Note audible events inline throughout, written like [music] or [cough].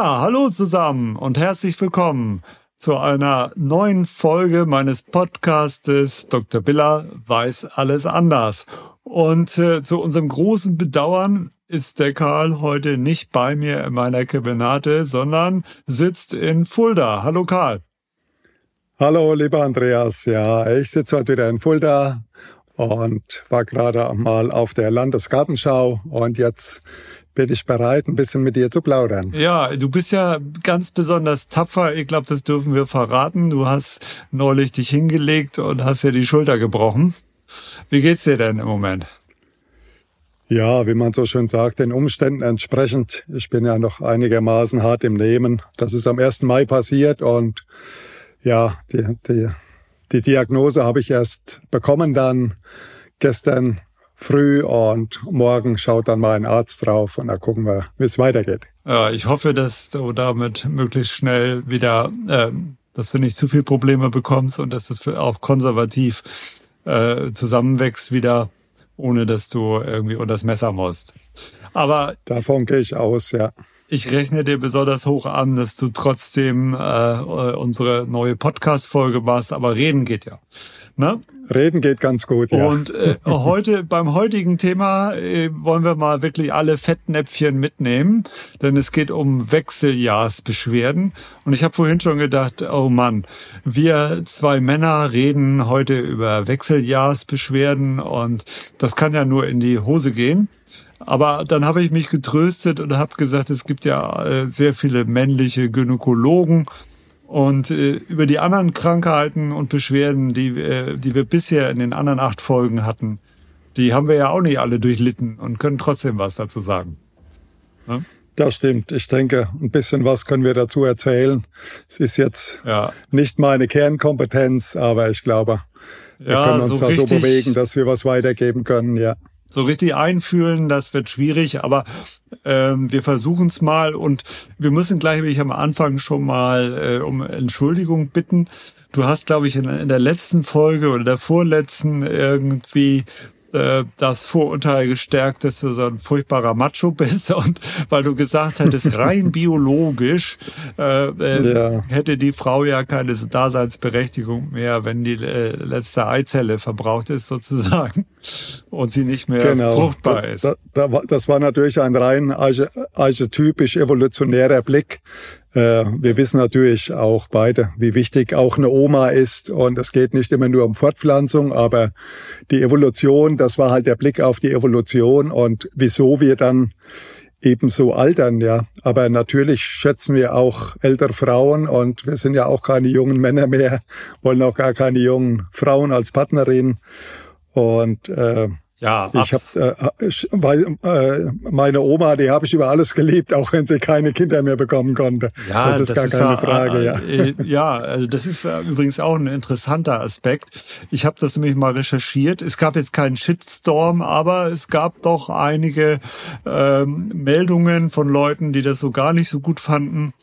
Ja, hallo zusammen und herzlich willkommen zu einer neuen Folge meines Podcastes Dr. Biller weiß alles anders. Und äh, zu unserem großen Bedauern ist der Karl heute nicht bei mir in meiner Kabinette, sondern sitzt in Fulda. Hallo Karl. Hallo, lieber Andreas. Ja, ich sitze heute wieder in Fulda und war gerade mal auf der Landesgartenschau und jetzt bin ich bereit, ein bisschen mit dir zu plaudern. Ja, du bist ja ganz besonders tapfer. Ich glaube, das dürfen wir verraten. Du hast neulich dich hingelegt und hast dir die Schulter gebrochen. Wie geht's dir denn im Moment? Ja, wie man so schön sagt, den Umständen entsprechend. Ich bin ja noch einigermaßen hart im Nehmen. Das ist am 1. Mai passiert und ja, die, die, die Diagnose habe ich erst bekommen dann gestern früh und morgen schaut dann mal ein Arzt drauf und dann gucken wir, wie es weitergeht. Ja, ich hoffe, dass du damit möglichst schnell wieder, äh, dass du nicht zu viel Probleme bekommst und dass das auch konservativ äh, zusammenwächst wieder, ohne dass du irgendwie unter das Messer musst. Aber davon gehe ich aus, ja. Ich rechne dir besonders hoch an, dass du trotzdem äh, unsere neue Podcast-Folge machst, aber reden geht ja. Ne? Reden geht ganz gut, ja. Und äh, heute beim heutigen Thema äh, wollen wir mal wirklich alle Fettnäpfchen mitnehmen, denn es geht um Wechseljahrsbeschwerden. Und ich habe vorhin schon gedacht, oh Mann, wir zwei Männer reden heute über Wechseljahrsbeschwerden und das kann ja nur in die Hose gehen. Aber dann habe ich mich getröstet und habe gesagt, es gibt ja äh, sehr viele männliche Gynäkologen. Und äh, über die anderen Krankheiten und Beschwerden, die, äh, die wir bisher in den anderen acht Folgen hatten, die haben wir ja auch nicht alle durchlitten und können trotzdem was dazu sagen. Ne? Das stimmt. Ich denke, ein bisschen was können wir dazu erzählen. Es ist jetzt ja. nicht meine Kernkompetenz, aber ich glaube, wir ja, können uns so da so bewegen, dass wir was weitergeben können, ja so richtig einfühlen, das wird schwierig, aber ähm, wir versuchen es mal und wir müssen gleich wie ich am Anfang schon mal äh, um Entschuldigung bitten. Du hast, glaube ich, in, in der letzten Folge oder der vorletzten irgendwie äh, das Vorurteil gestärkt, dass du so ein furchtbarer Macho bist [laughs] und weil du gesagt hättest, rein [laughs] biologisch äh, äh, ja. hätte die Frau ja keine Daseinsberechtigung mehr, wenn die äh, letzte Eizelle verbraucht ist sozusagen [laughs] und sie nicht mehr genau. fruchtbar ist. Da, da, das war natürlich ein rein archetypisch evolutionärer Blick wir wissen natürlich auch beide, wie wichtig auch eine Oma ist. Und es geht nicht immer nur um Fortpflanzung, aber die Evolution, das war halt der Blick auf die Evolution und wieso wir dann ebenso altern, ja. Aber natürlich schätzen wir auch ältere Frauen und wir sind ja auch keine jungen Männer mehr, wollen auch gar keine jungen Frauen als Partnerin. Und äh, ja, ich habe äh, äh, meine Oma, die habe ich über alles geliebt, auch wenn sie keine Kinder mehr bekommen konnte. Ja, das ist das gar ist keine ja, Frage. ja, äh, ja also das ist äh, übrigens auch ein interessanter Aspekt. Ich habe das nämlich mal recherchiert. Es gab jetzt keinen Shitstorm, aber es gab doch einige ähm, Meldungen von Leuten, die das so gar nicht so gut fanden.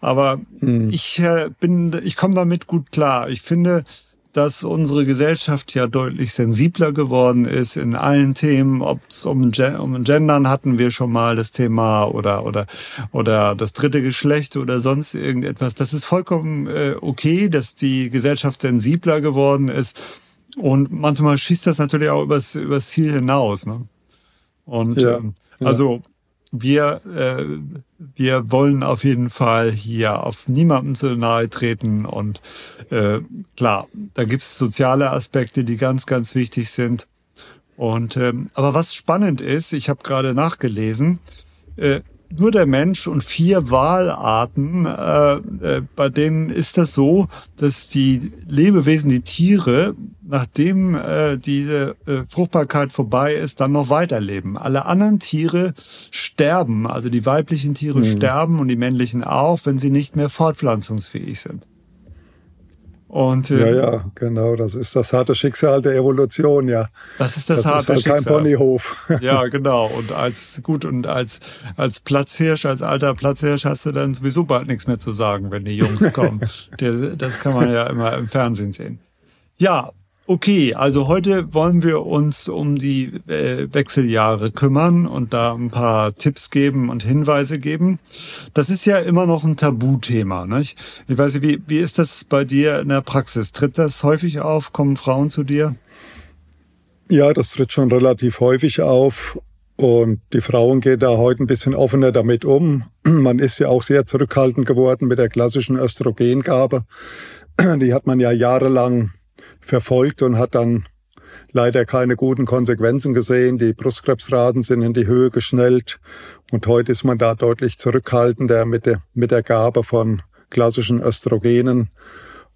Aber hm. ich äh, bin, ich komme damit gut klar. Ich finde dass unsere Gesellschaft ja deutlich sensibler geworden ist in allen Themen, ob es um, um Gendern hatten wir schon mal das Thema oder oder oder das dritte Geschlecht oder sonst irgendetwas. Das ist vollkommen äh, okay, dass die Gesellschaft sensibler geworden ist und manchmal schießt das natürlich auch übers übers Ziel hinaus. Ne? Und ja, ähm, also wir, äh, wir wollen auf jeden Fall hier auf niemandem zu nahe treten. Und äh, klar, da gibt es soziale Aspekte, die ganz, ganz wichtig sind. Und ähm, aber was spannend ist, ich habe gerade nachgelesen, äh, nur der Mensch und vier Walarten, äh, äh, bei denen ist das so, dass die Lebewesen, die Tiere, nachdem äh, diese äh, Fruchtbarkeit vorbei ist, dann noch weiterleben. Alle anderen Tiere sterben, also die weiblichen Tiere mhm. sterben und die männlichen auch, wenn sie nicht mehr fortpflanzungsfähig sind. Und, äh, ja, ja, genau. Das ist das harte Schicksal der Evolution, ja. Das ist das, das harte ist halt Schicksal. kein Ponyhof. [laughs] ja, [laughs] genau. Und als gut und als als Platzhirsch, als alter Platzhirsch hast du dann sowieso bald nichts mehr zu sagen, wenn die Jungs kommen. [laughs] Das kann man ja immer im Fernsehen sehen. Ja, Okay, also heute wollen wir uns um die äh, Wechseljahre kümmern und da ein paar Tipps geben und Hinweise geben. Das ist ja immer noch ein Tabuthema. Nicht? Ich weiß nicht, wie, wie ist das bei dir in der Praxis? Tritt das häufig auf? Kommen Frauen zu dir? Ja, das tritt schon relativ häufig auf. Und die Frauen gehen da heute ein bisschen offener damit um. [clears throat] Man ist ja auch sehr zurückhaltend geworden mit der klassischen Östrogengabe. [clears throat] Die hat man ja jahrelang verfolgt und hat dann leider keine guten Konsequenzen gesehen. Die Brustkrebsraten sind in die Höhe geschnellt und heute ist man da deutlich zurückhaltender mit der, mit der Gabe von klassischen Östrogenen.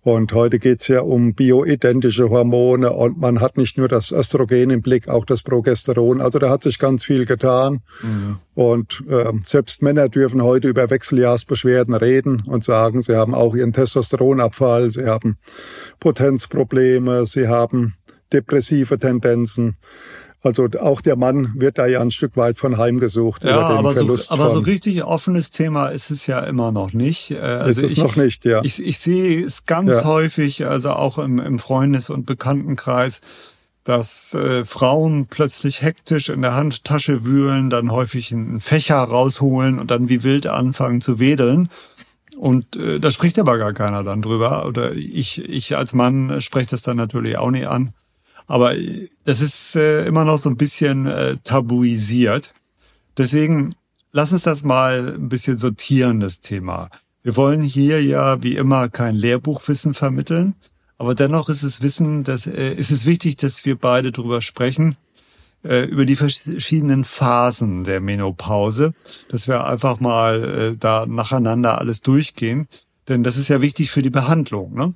Und heute geht's ja um bioidentische Hormone und man hat nicht nur das Östrogen im Blick, auch das Progesteron. Also da hat sich ganz viel getan. Mhm. Und äh, selbst Männer dürfen heute über Wechseljahrsbeschwerden reden und sagen, sie haben auch ihren Testosteronabfall, sie haben Potenzprobleme, sie haben depressive Tendenzen. Also auch der Mann wird da ja ein Stück weit von heimgesucht. Ja, aber, so, aber so richtig offenes Thema ist es ja immer noch nicht. Äh, also ist es ich, noch nicht, ja. Ich, ich sehe es ganz ja. häufig, also auch im, im Freundes- und Bekanntenkreis, dass äh, Frauen plötzlich hektisch in der Handtasche wühlen, dann häufig einen Fächer rausholen und dann wie wild anfangen zu wedeln. Und äh, da spricht aber gar keiner dann drüber. Oder ich, ich als Mann spreche das dann natürlich auch nicht an. Aber das ist äh, immer noch so ein bisschen äh, tabuisiert. Deswegen lass uns das mal ein bisschen sortieren, das Thema. Wir wollen hier ja wie immer kein Lehrbuchwissen vermitteln, aber dennoch ist es Wissen, dass äh, ist es wichtig, dass wir beide drüber sprechen äh, über die verschiedenen Phasen der Menopause, dass wir einfach mal äh, da nacheinander alles durchgehen, denn das ist ja wichtig für die Behandlung. Ne?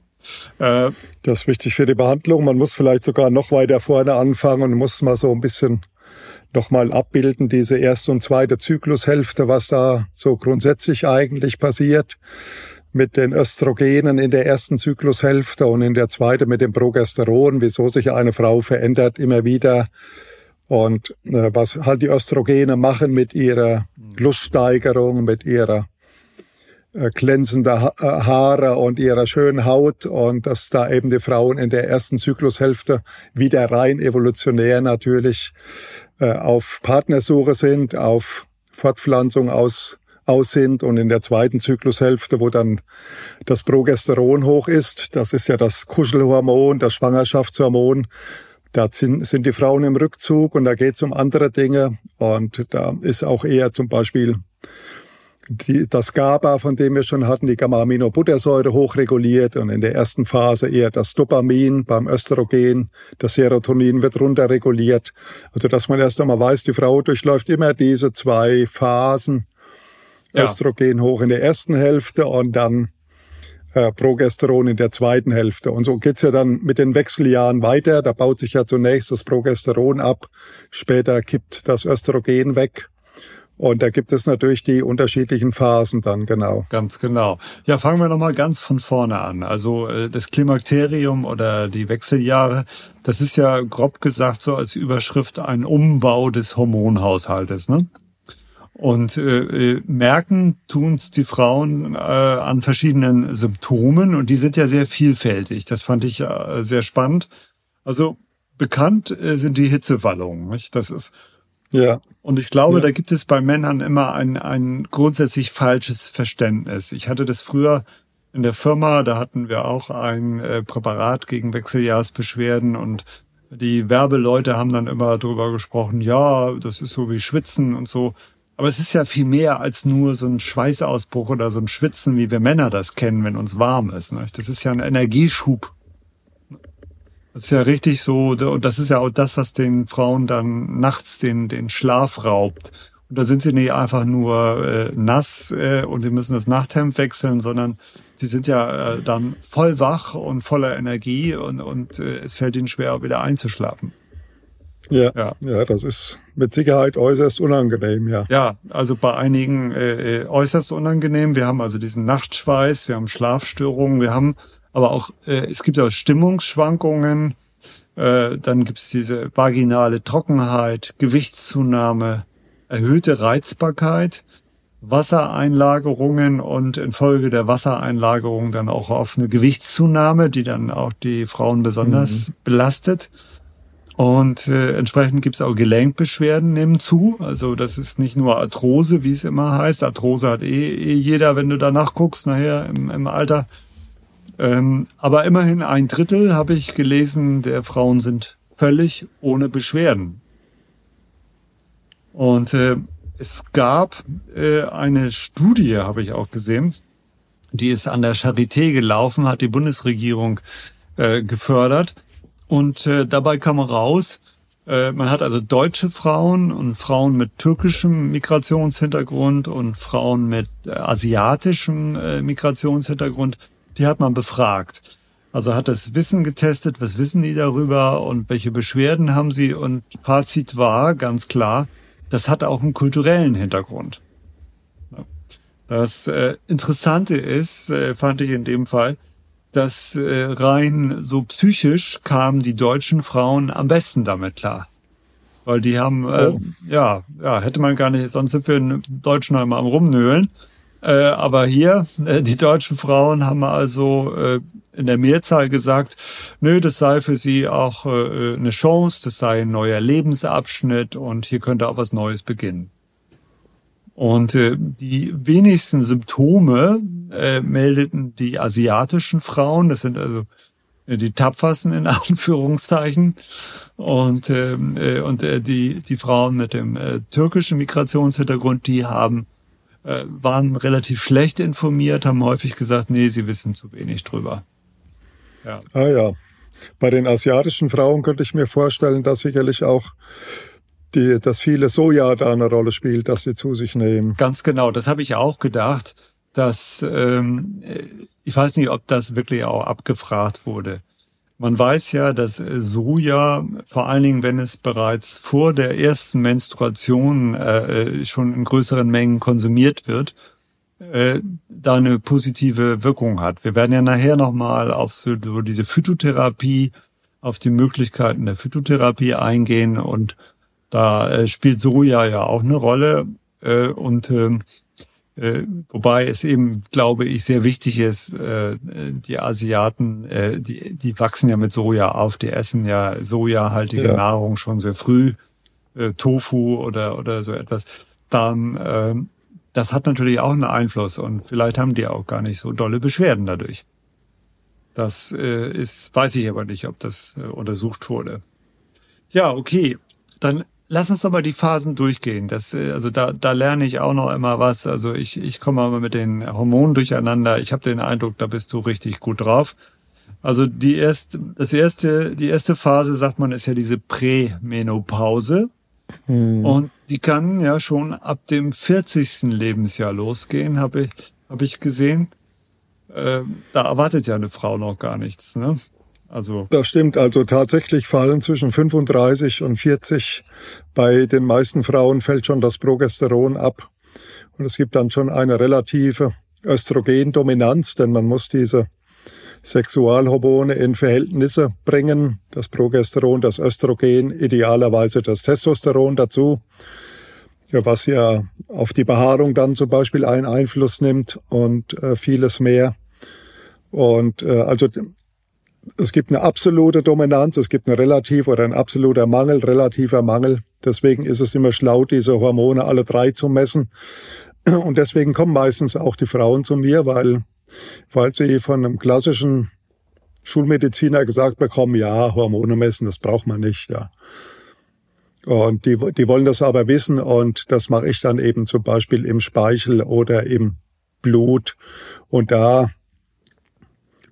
Äh, das ist wichtig für die Behandlung. Man muss vielleicht sogar noch weiter vorne anfangen und muss mal so ein bisschen nochmal abbilden, diese erste und zweite Zyklushälfte, was da so grundsätzlich eigentlich passiert mit den Östrogenen in der ersten Zyklushälfte und in der zweiten mit dem Progesteron, wieso sich eine Frau verändert immer wieder und äh, was halt die Östrogene machen mit ihrer Luststeigerung, mit ihrer äh, glänzende ha äh, Haare und ihrer schönen Haut und dass da eben die Frauen in der ersten Zyklushälfte wieder rein evolutionär natürlich äh, auf Partnersuche sind, auf Fortpflanzung aus aus sind und in der zweiten Zyklushälfte, wo dann das Progesteron hoch ist, das ist ja das Kuschelhormon, das Schwangerschaftshormon, da sind die Frauen im Rückzug und da geht es um andere Dinge und da ist auch eher zum Beispiel die, das GABA, von dem wir schon hatten, die Gamma-Aminobuttersäure hochreguliert und in der ersten Phase eher das Dopamin beim Östrogen, das Serotonin wird runterreguliert. Also dass man erst einmal weiß, die Frau durchläuft immer diese zwei Phasen. Ja. Östrogen hoch in der ersten Hälfte und dann äh, Progesteron in der zweiten Hälfte. Und so geht's ja dann mit den Wechseljahren weiter. Da baut sich ja zunächst das Progesteron ab, später kippt das Östrogen weg und da gibt es natürlich die unterschiedlichen Phasen dann, genau. Ganz genau. Ja, fangen wir nochmal ganz von vorne an. Also äh, das Klimakterium oder die Wechseljahre, das ist ja grob gesagt so als Überschrift ein Umbau des Hormonhaushaltes. Ne? Und äh, äh merken tun's die Frauen äh, an verschiedenen Symptomen und die sind ja sehr vielfältig. Das fand ich äh, sehr spannend. Also bekannt äh, sind die Hitzewallungen. Nicht? Das ist ja. Und ich glaube, ja. da gibt es bei Männern immer ein, ein grundsätzlich falsches Verständnis. Ich hatte das früher in der Firma, da hatten wir auch ein äh, Präparat gegen Wechseljahrsbeschwerden und die Werbeleute haben dann immer darüber gesprochen, ja, das ist so wie Schwitzen und so. Aber es ist ja viel mehr als nur so ein Schweißausbruch oder so ein Schwitzen, wie wir Männer das kennen, wenn uns warm ist. Ne? Das ist ja ein Energieschub. Das ist ja richtig so, und das ist ja auch das, was den Frauen dann nachts den, den Schlaf raubt. Und da sind sie nicht einfach nur äh, nass äh, und sie müssen das Nachthemd wechseln, sondern sie sind ja äh, dann voll wach und voller Energie und, und äh, es fällt ihnen schwer, wieder einzuschlafen. Ja, ja, ja, das ist mit Sicherheit äußerst unangenehm, ja. Ja, also bei einigen äh, äh äußerst unangenehm. Wir haben also diesen Nachtschweiß, wir haben Schlafstörungen, wir haben aber auch, äh, es gibt auch Stimmungsschwankungen, äh, dann gibt es diese vaginale Trockenheit, Gewichtszunahme, erhöhte Reizbarkeit. Wassereinlagerungen und infolge der Wassereinlagerung dann auch auf eine Gewichtszunahme, die dann auch die Frauen besonders mhm. belastet. Und äh, entsprechend gibt's auch Gelenkbeschwerden nehmen zu. Also das ist nicht nur Arthrose, wie es immer heißt. Arthrose hat eh, eh jeder, wenn du danach guckst, nachher im, im Alter. Ähm, aber immerhin ein Drittel, habe ich gelesen, der Frauen sind völlig ohne Beschwerden. Und äh, es gab äh, eine Studie, habe ich auch gesehen, die ist an der Charité gelaufen, hat die Bundesregierung äh, gefördert. Und äh, dabei kam raus, äh, man hat also deutsche Frauen und Frauen mit türkischem Migrationshintergrund und Frauen mit äh, asiatischem äh, Migrationshintergrund, die hat man befragt. Also hat das Wissen getestet, was wissen die darüber und welche Beschwerden haben sie und Fazit war ganz klar, das hat auch einen kulturellen Hintergrund. Das äh, Interessante ist, äh, fand ich in dem Fall, dass äh, rein so psychisch kamen die deutschen Frauen am besten damit klar. Weil die haben, äh, oh. ja, ja, hätte man gar nicht, sonst sind wir in Deutschen einmal am Rumnöhlen. Äh, aber hier, äh, die deutschen Frauen haben also äh, in der Mehrzahl gesagt, nö, das sei für sie auch äh, eine Chance, das sei ein neuer Lebensabschnitt und hier könnte auch was Neues beginnen. Und äh, die wenigsten Symptome äh, meldeten die asiatischen Frauen, das sind also die tapfersten in [laughs] Anführungszeichen und äh, äh, und die die Frauen mit dem türkischen Migrationshintergrund, die haben äh, waren relativ schlecht informiert, haben häufig gesagt, nee, sie wissen zu wenig drüber. Ja. Ah ja. Bei den asiatischen Frauen könnte ich mir vorstellen, dass sicherlich auch die, dass viele Soja da eine Rolle spielt, dass sie zu sich nehmen. Ganz genau, das habe ich auch gedacht, dass ähm, ich weiß nicht, ob das wirklich auch abgefragt wurde. Man weiß ja, dass Soja, vor allen Dingen, wenn es bereits vor der ersten Menstruation äh, schon in größeren Mengen konsumiert wird, äh, da eine positive Wirkung hat. Wir werden ja nachher nochmal auf so, so diese Phytotherapie, auf die Möglichkeiten der Phytotherapie eingehen und da äh, spielt Soja ja auch eine Rolle äh, und äh, äh, wobei es eben, glaube ich, sehr wichtig ist, äh, die Asiaten, äh, die, die wachsen ja mit Soja auf, die essen ja sojahaltige ja. Nahrung schon sehr früh, äh, Tofu oder, oder so etwas. Dann äh, das hat natürlich auch einen Einfluss und vielleicht haben die auch gar nicht so dolle Beschwerden dadurch. Das äh, ist, weiß ich aber nicht, ob das äh, untersucht wurde. Ja, okay. Dann lass uns doch mal die Phasen durchgehen. Das, äh, also da, da lerne ich auch noch immer was. Also ich, ich komme mal mit den Hormonen durcheinander. Ich habe den Eindruck, da bist du richtig gut drauf. Also die erste, das erste, die erste Phase, sagt man, ist ja diese Prämenopause. Hm. Und die kann ja schon ab dem 40. Lebensjahr losgehen, habe ich, hab ich gesehen. Äh, da erwartet ja eine Frau noch gar nichts. Ne? Also das stimmt. Also tatsächlich fallen zwischen 35 und 40 bei den meisten Frauen fällt schon das Progesteron ab. Und es gibt dann schon eine relative Östrogendominanz, denn man muss diese Sexualhormone in Verhältnisse bringen. Das Progesteron, das Östrogen, idealerweise das Testosteron dazu, was ja auf die Behaarung dann zum Beispiel einen Einfluss nimmt und äh, vieles mehr. Und äh, also es gibt eine absolute Dominanz, es gibt eine relativ oder ein absoluter Mangel, relativer Mangel. Deswegen ist es immer schlau, diese Hormone alle drei zu messen. Und deswegen kommen meistens auch die Frauen zu mir, weil weil sie von einem klassischen Schulmediziner gesagt bekommen, ja, Hormone messen, das braucht man nicht, ja. Und die, die wollen das aber wissen und das mache ich dann eben zum Beispiel im Speichel oder im Blut. Und da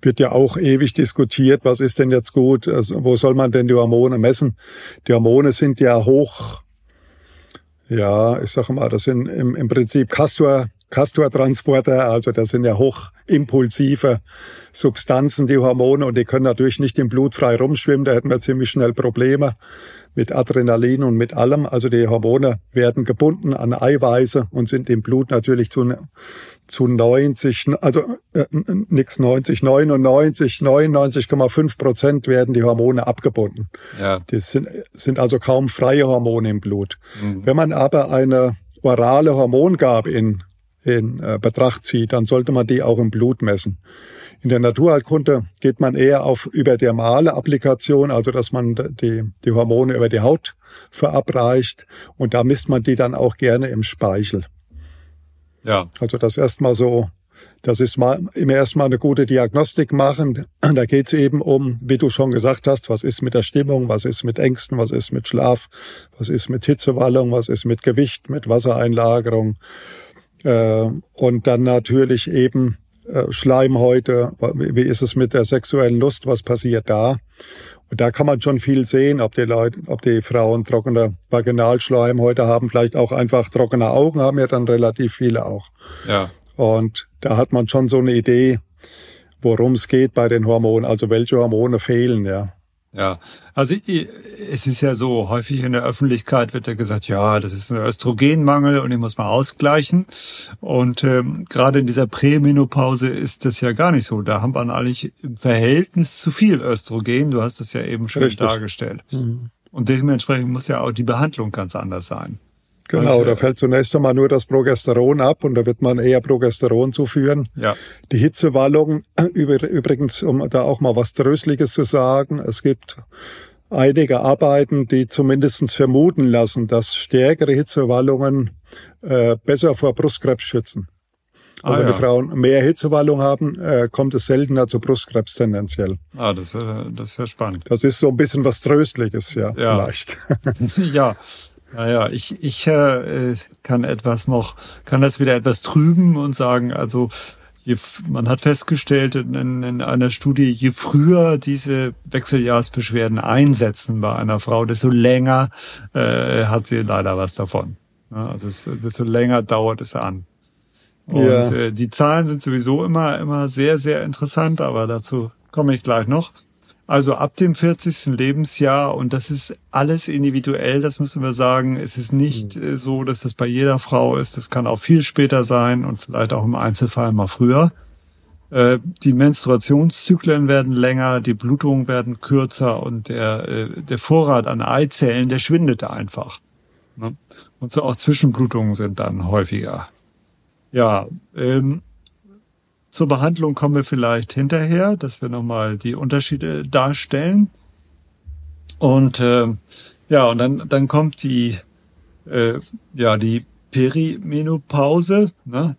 wird ja auch ewig diskutiert, was ist denn jetzt gut, also wo soll man denn die Hormone messen? Die Hormone sind ja hoch, ja, ich sage mal, das sind im, im Prinzip Castor, Castor-Transporter, also das sind ja hochimpulsive Substanzen, die Hormone, und die können natürlich nicht im Blut frei rumschwimmen, da hätten wir ziemlich schnell Probleme mit Adrenalin und mit allem. Also die Hormone werden gebunden an Eiweiße und sind im Blut natürlich zu, zu 90, also äh, nix 90, 99, 99,5 Prozent werden die Hormone abgebunden. Ja. Die sind, sind also kaum freie Hormone im Blut. Mhm. Wenn man aber eine orale Hormongabe in in äh, Betracht zieht, dann sollte man die auch im Blut messen. In der Naturheilkunde geht man eher auf überdermale Applikation, also dass man die, die Hormone über die Haut verabreicht und da misst man die dann auch gerne im Speichel. Ja. Also das erstmal so, das ist mal immer erstmal eine gute Diagnostik machen. Da geht es eben um, wie du schon gesagt hast, was ist mit der Stimmung, was ist mit Ängsten, was ist mit Schlaf, was ist mit Hitzewallung, was ist mit Gewicht, mit Wassereinlagerung. Äh, und dann natürlich eben Schleimhäute, wie ist es mit der sexuellen Lust, was passiert da? Und da kann man schon viel sehen, ob die Leute, ob die Frauen trockene Vaginalschleimhäute haben, vielleicht auch einfach trockene Augen haben ja dann relativ viele auch. Ja. Und da hat man schon so eine Idee, worum es geht bei den Hormonen, also welche Hormone fehlen, ja. Ja, also es ist ja so, häufig in der Öffentlichkeit wird ja gesagt, ja, das ist ein Östrogenmangel und den muss man ausgleichen. Und ähm, gerade in dieser Prämenopause ist das ja gar nicht so. Da haben wir eigentlich im Verhältnis zu viel Östrogen. Du hast es ja eben schon Richtig. dargestellt. Mhm. Und dementsprechend muss ja auch die Behandlung ganz anders sein. Genau, da fällt zunächst einmal nur das Progesteron ab und da wird man eher Progesteron zuführen. Ja. Die Hitzewallung, [clears throat] übrigens, um da auch mal was Tröstliches zu sagen, es gibt einige Arbeiten, die zumindestens vermuten lassen, dass stärkere Hitzewallungen äh, besser vor Brustkrebs schützen. Ah, wenn ja. die Frauen mehr Hitzewallung haben, äh, kommt es seltener zu Brustkrebs tendenziell. Ah, das, äh, das ist ja spannend. Das ist so ein bisschen was Tröstliches, ja, ja. vielleicht. [laughs] ja, naja, ich, ich äh, kann etwas noch, kann das wieder etwas trüben und sagen, also je, man hat festgestellt in, in einer Studie, je früher diese Wechseljahrsbeschwerden einsetzen bei einer Frau, desto länger äh, hat sie leider was davon. Ja, also es, desto länger dauert es an. Und ja. äh, die Zahlen sind sowieso immer, immer sehr, sehr interessant, aber dazu komme ich gleich noch. Also ab dem 40. Lebensjahr und das ist alles individuell, das müssen wir sagen. Es ist nicht mhm. so, dass das bei jeder Frau ist. Das kann auch viel später sein und vielleicht auch im Einzelfall mal früher. Äh, die Menstruationszyklen werden länger, die Blutungen werden kürzer und der, äh, der Vorrat an Eizellen, der schwindet einfach. Ne? Und so auch Zwischenblutungen sind dann häufiger. Ja, ähm, zur Behandlung kommen wir vielleicht hinterher, dass wir nochmal die Unterschiede darstellen. Und äh, ja, und dann, dann kommt die, äh, ja, die Perimenopause, ne?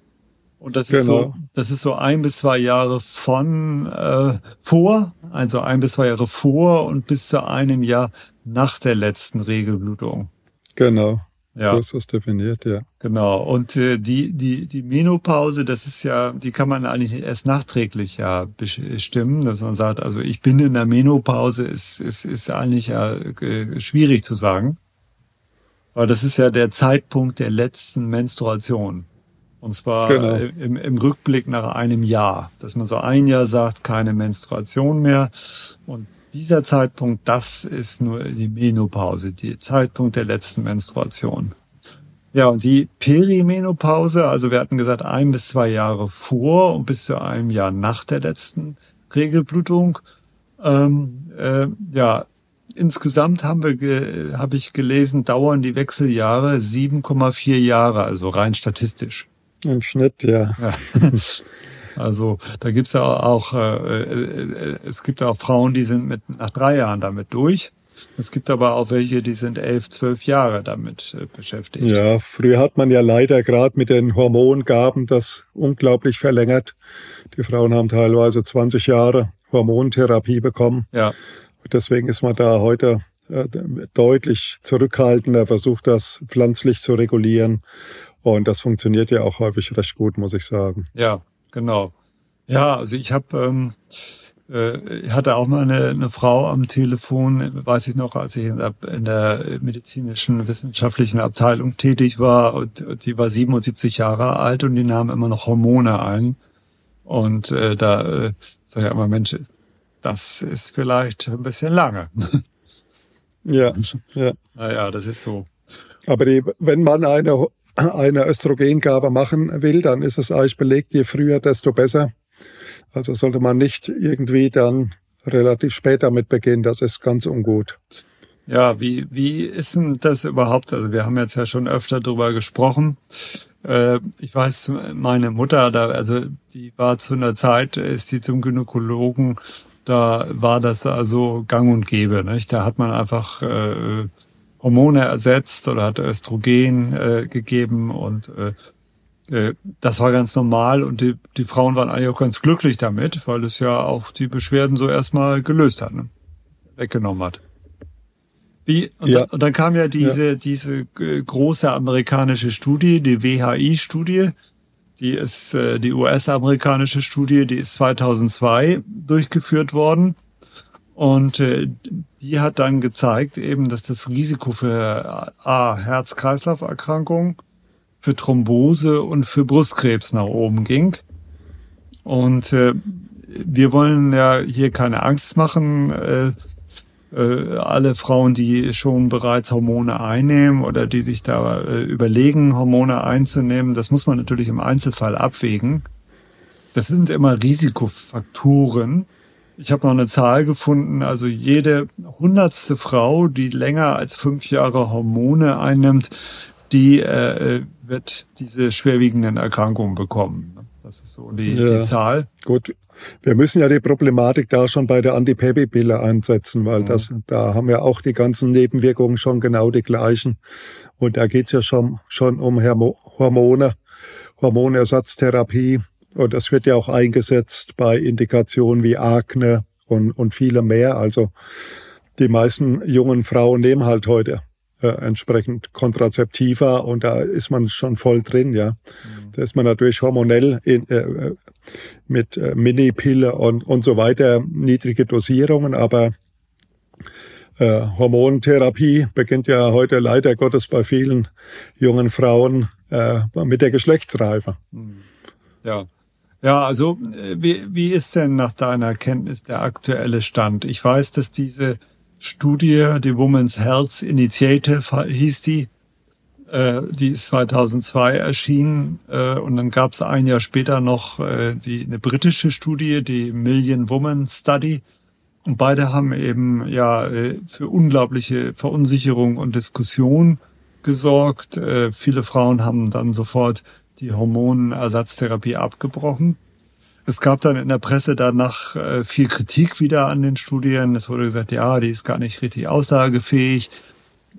Und das ist genau. so, das ist so ein bis zwei Jahre von äh, vor, also ein bis zwei Jahre vor und bis zu einem Jahr nach der letzten Regelblutung. Genau. Ja. So ist das definiert, ja. Genau. Und äh, die, die, die Menopause, das ist ja, die kann man eigentlich erst nachträglich ja bestimmen, dass man sagt, also ich bin in der Menopause, ist, ist, ist eigentlich ja äh, schwierig zu sagen. Aber das ist ja der Zeitpunkt der letzten Menstruation. Und zwar genau. im, im Rückblick nach einem Jahr, dass man so ein Jahr sagt, keine Menstruation mehr. Und dieser Zeitpunkt, das ist nur die Menopause, die Zeitpunkt der letzten Menstruation. Ja, und die Perimenopause, also wir hatten gesagt, ein bis zwei Jahre vor und bis zu einem Jahr nach der letzten Regelblutung. Ähm, äh, ja, insgesamt haben wir, habe ich gelesen, dauern die Wechseljahre 7,4 Jahre, also rein statistisch. Im Schnitt, ja. ja. [laughs] Also da gibt's ja auch, äh, äh, es gibt auch Frauen, die sind mit nach drei Jahren damit durch. Es gibt aber auch welche, die sind elf, zwölf Jahre damit äh, beschäftigt. Ja, früher hat man ja leider gerade mit den Hormongaben das unglaublich verlängert. Die Frauen haben teilweise 20 Jahre Hormontherapie bekommen. Ja. Deswegen ist man da heute äh, deutlich zurückhaltender, versucht das pflanzlich zu regulieren. Und das funktioniert ja auch häufig recht gut, muss ich sagen. Ja, genau. Ja, also ich habe ähm, äh, ich hatte auch mal eine, eine Frau am Telefon, weiß ich noch, als ich in der, in der medizinischen wissenschaftlichen Abteilung tätig war und, und die war 77 Jahre alt und die nahm immer noch Hormone ein. Und äh, da äh, sage ich immer, Mensch, das ist vielleicht ein bisschen lange. Ja, ja. Naja, das ist so. Aber die, wenn man eine eine Östrogengabe machen will, dann ist es eigentlich belegt, je früher, desto besser. Also sollte man nicht irgendwie dann relativ spät damit beginnen. Das ist ganz ungut. Ja, wie, wie ist denn das überhaupt? Also wir haben jetzt ja schon öfter drüber gesprochen. Äh, ich weiß, meine Mutter, da, also die war zu einer Zeit, ist die zum Gynäkologen, da war das also gang und gäbe. Nicht? Da hat man einfach äh, Hormone ersetzt oder hat Östrogen äh, gegeben und äh, äh, das war ganz normal und die, die Frauen waren eigentlich auch ganz glücklich damit, weil es ja auch die Beschwerden so erstmal gelöst hat, ne? weggenommen hat. Wie, und, ja. dann, und dann kam ja diese, ja. diese äh, große amerikanische Studie, die WHI-Studie, die ist äh, die US-amerikanische Studie, die ist 2002 durchgeführt worden. Und äh, die hat dann gezeigt eben, dass das Risiko für A, Herz-Kreislauf-Erkrankungen für Thrombose und für Brustkrebs nach oben ging. Und äh, wir wollen ja hier keine Angst machen. Äh, äh, alle Frauen, die schon bereits Hormone einnehmen oder die sich da äh, überlegen, Hormone einzunehmen, das muss man natürlich im Einzelfall abwägen. Das sind immer Risikofaktoren. Ich habe noch eine Zahl gefunden, also jede hundertste Frau, die länger als fünf Jahre Hormone einnimmt, die äh, wird diese schwerwiegenden Erkrankungen bekommen. Das ist so die, ja. die Zahl. Gut, wir müssen ja die Problematik da schon bei der Antibabypille einsetzen, weil mhm. das, da haben wir auch die ganzen Nebenwirkungen schon genau die gleichen. Und da geht's ja schon, schon um Hormone, Hormonersatztherapie. Und das wird ja auch eingesetzt bei Indikationen wie Akne und, und viele mehr. Also die meisten jungen Frauen nehmen halt heute äh, entsprechend kontrazeptiver und da ist man schon voll drin, ja. Mhm. Da ist man natürlich hormonell in, äh, äh, mit äh, Minipille und, und so weiter, niedrige Dosierungen, aber äh, Hormontherapie beginnt ja heute leider Gottes bei vielen jungen Frauen äh, mit der Geschlechtsreife. Mhm. Ja. Ja, also äh, wie, wie ist denn nach deiner Kenntnis der aktuelle Stand? Ich weiß, dass diese Studie, die Women's Health Initiative hieß die. Äh, die ist 2002 erschienen äh, und dann gab es ein Jahr später noch äh, die, eine britische Studie, die Million Woman Study. Und beide haben eben ja äh, für unglaubliche Verunsicherung und Diskussion gesorgt. Äh, viele Frauen haben dann sofort die Hormonersatztherapie abgebrochen. Es gab dann in der Presse danach äh, viel Kritik wieder an den Studien. Es wurde gesagt, ja, die ist gar nicht richtig aussagefähig.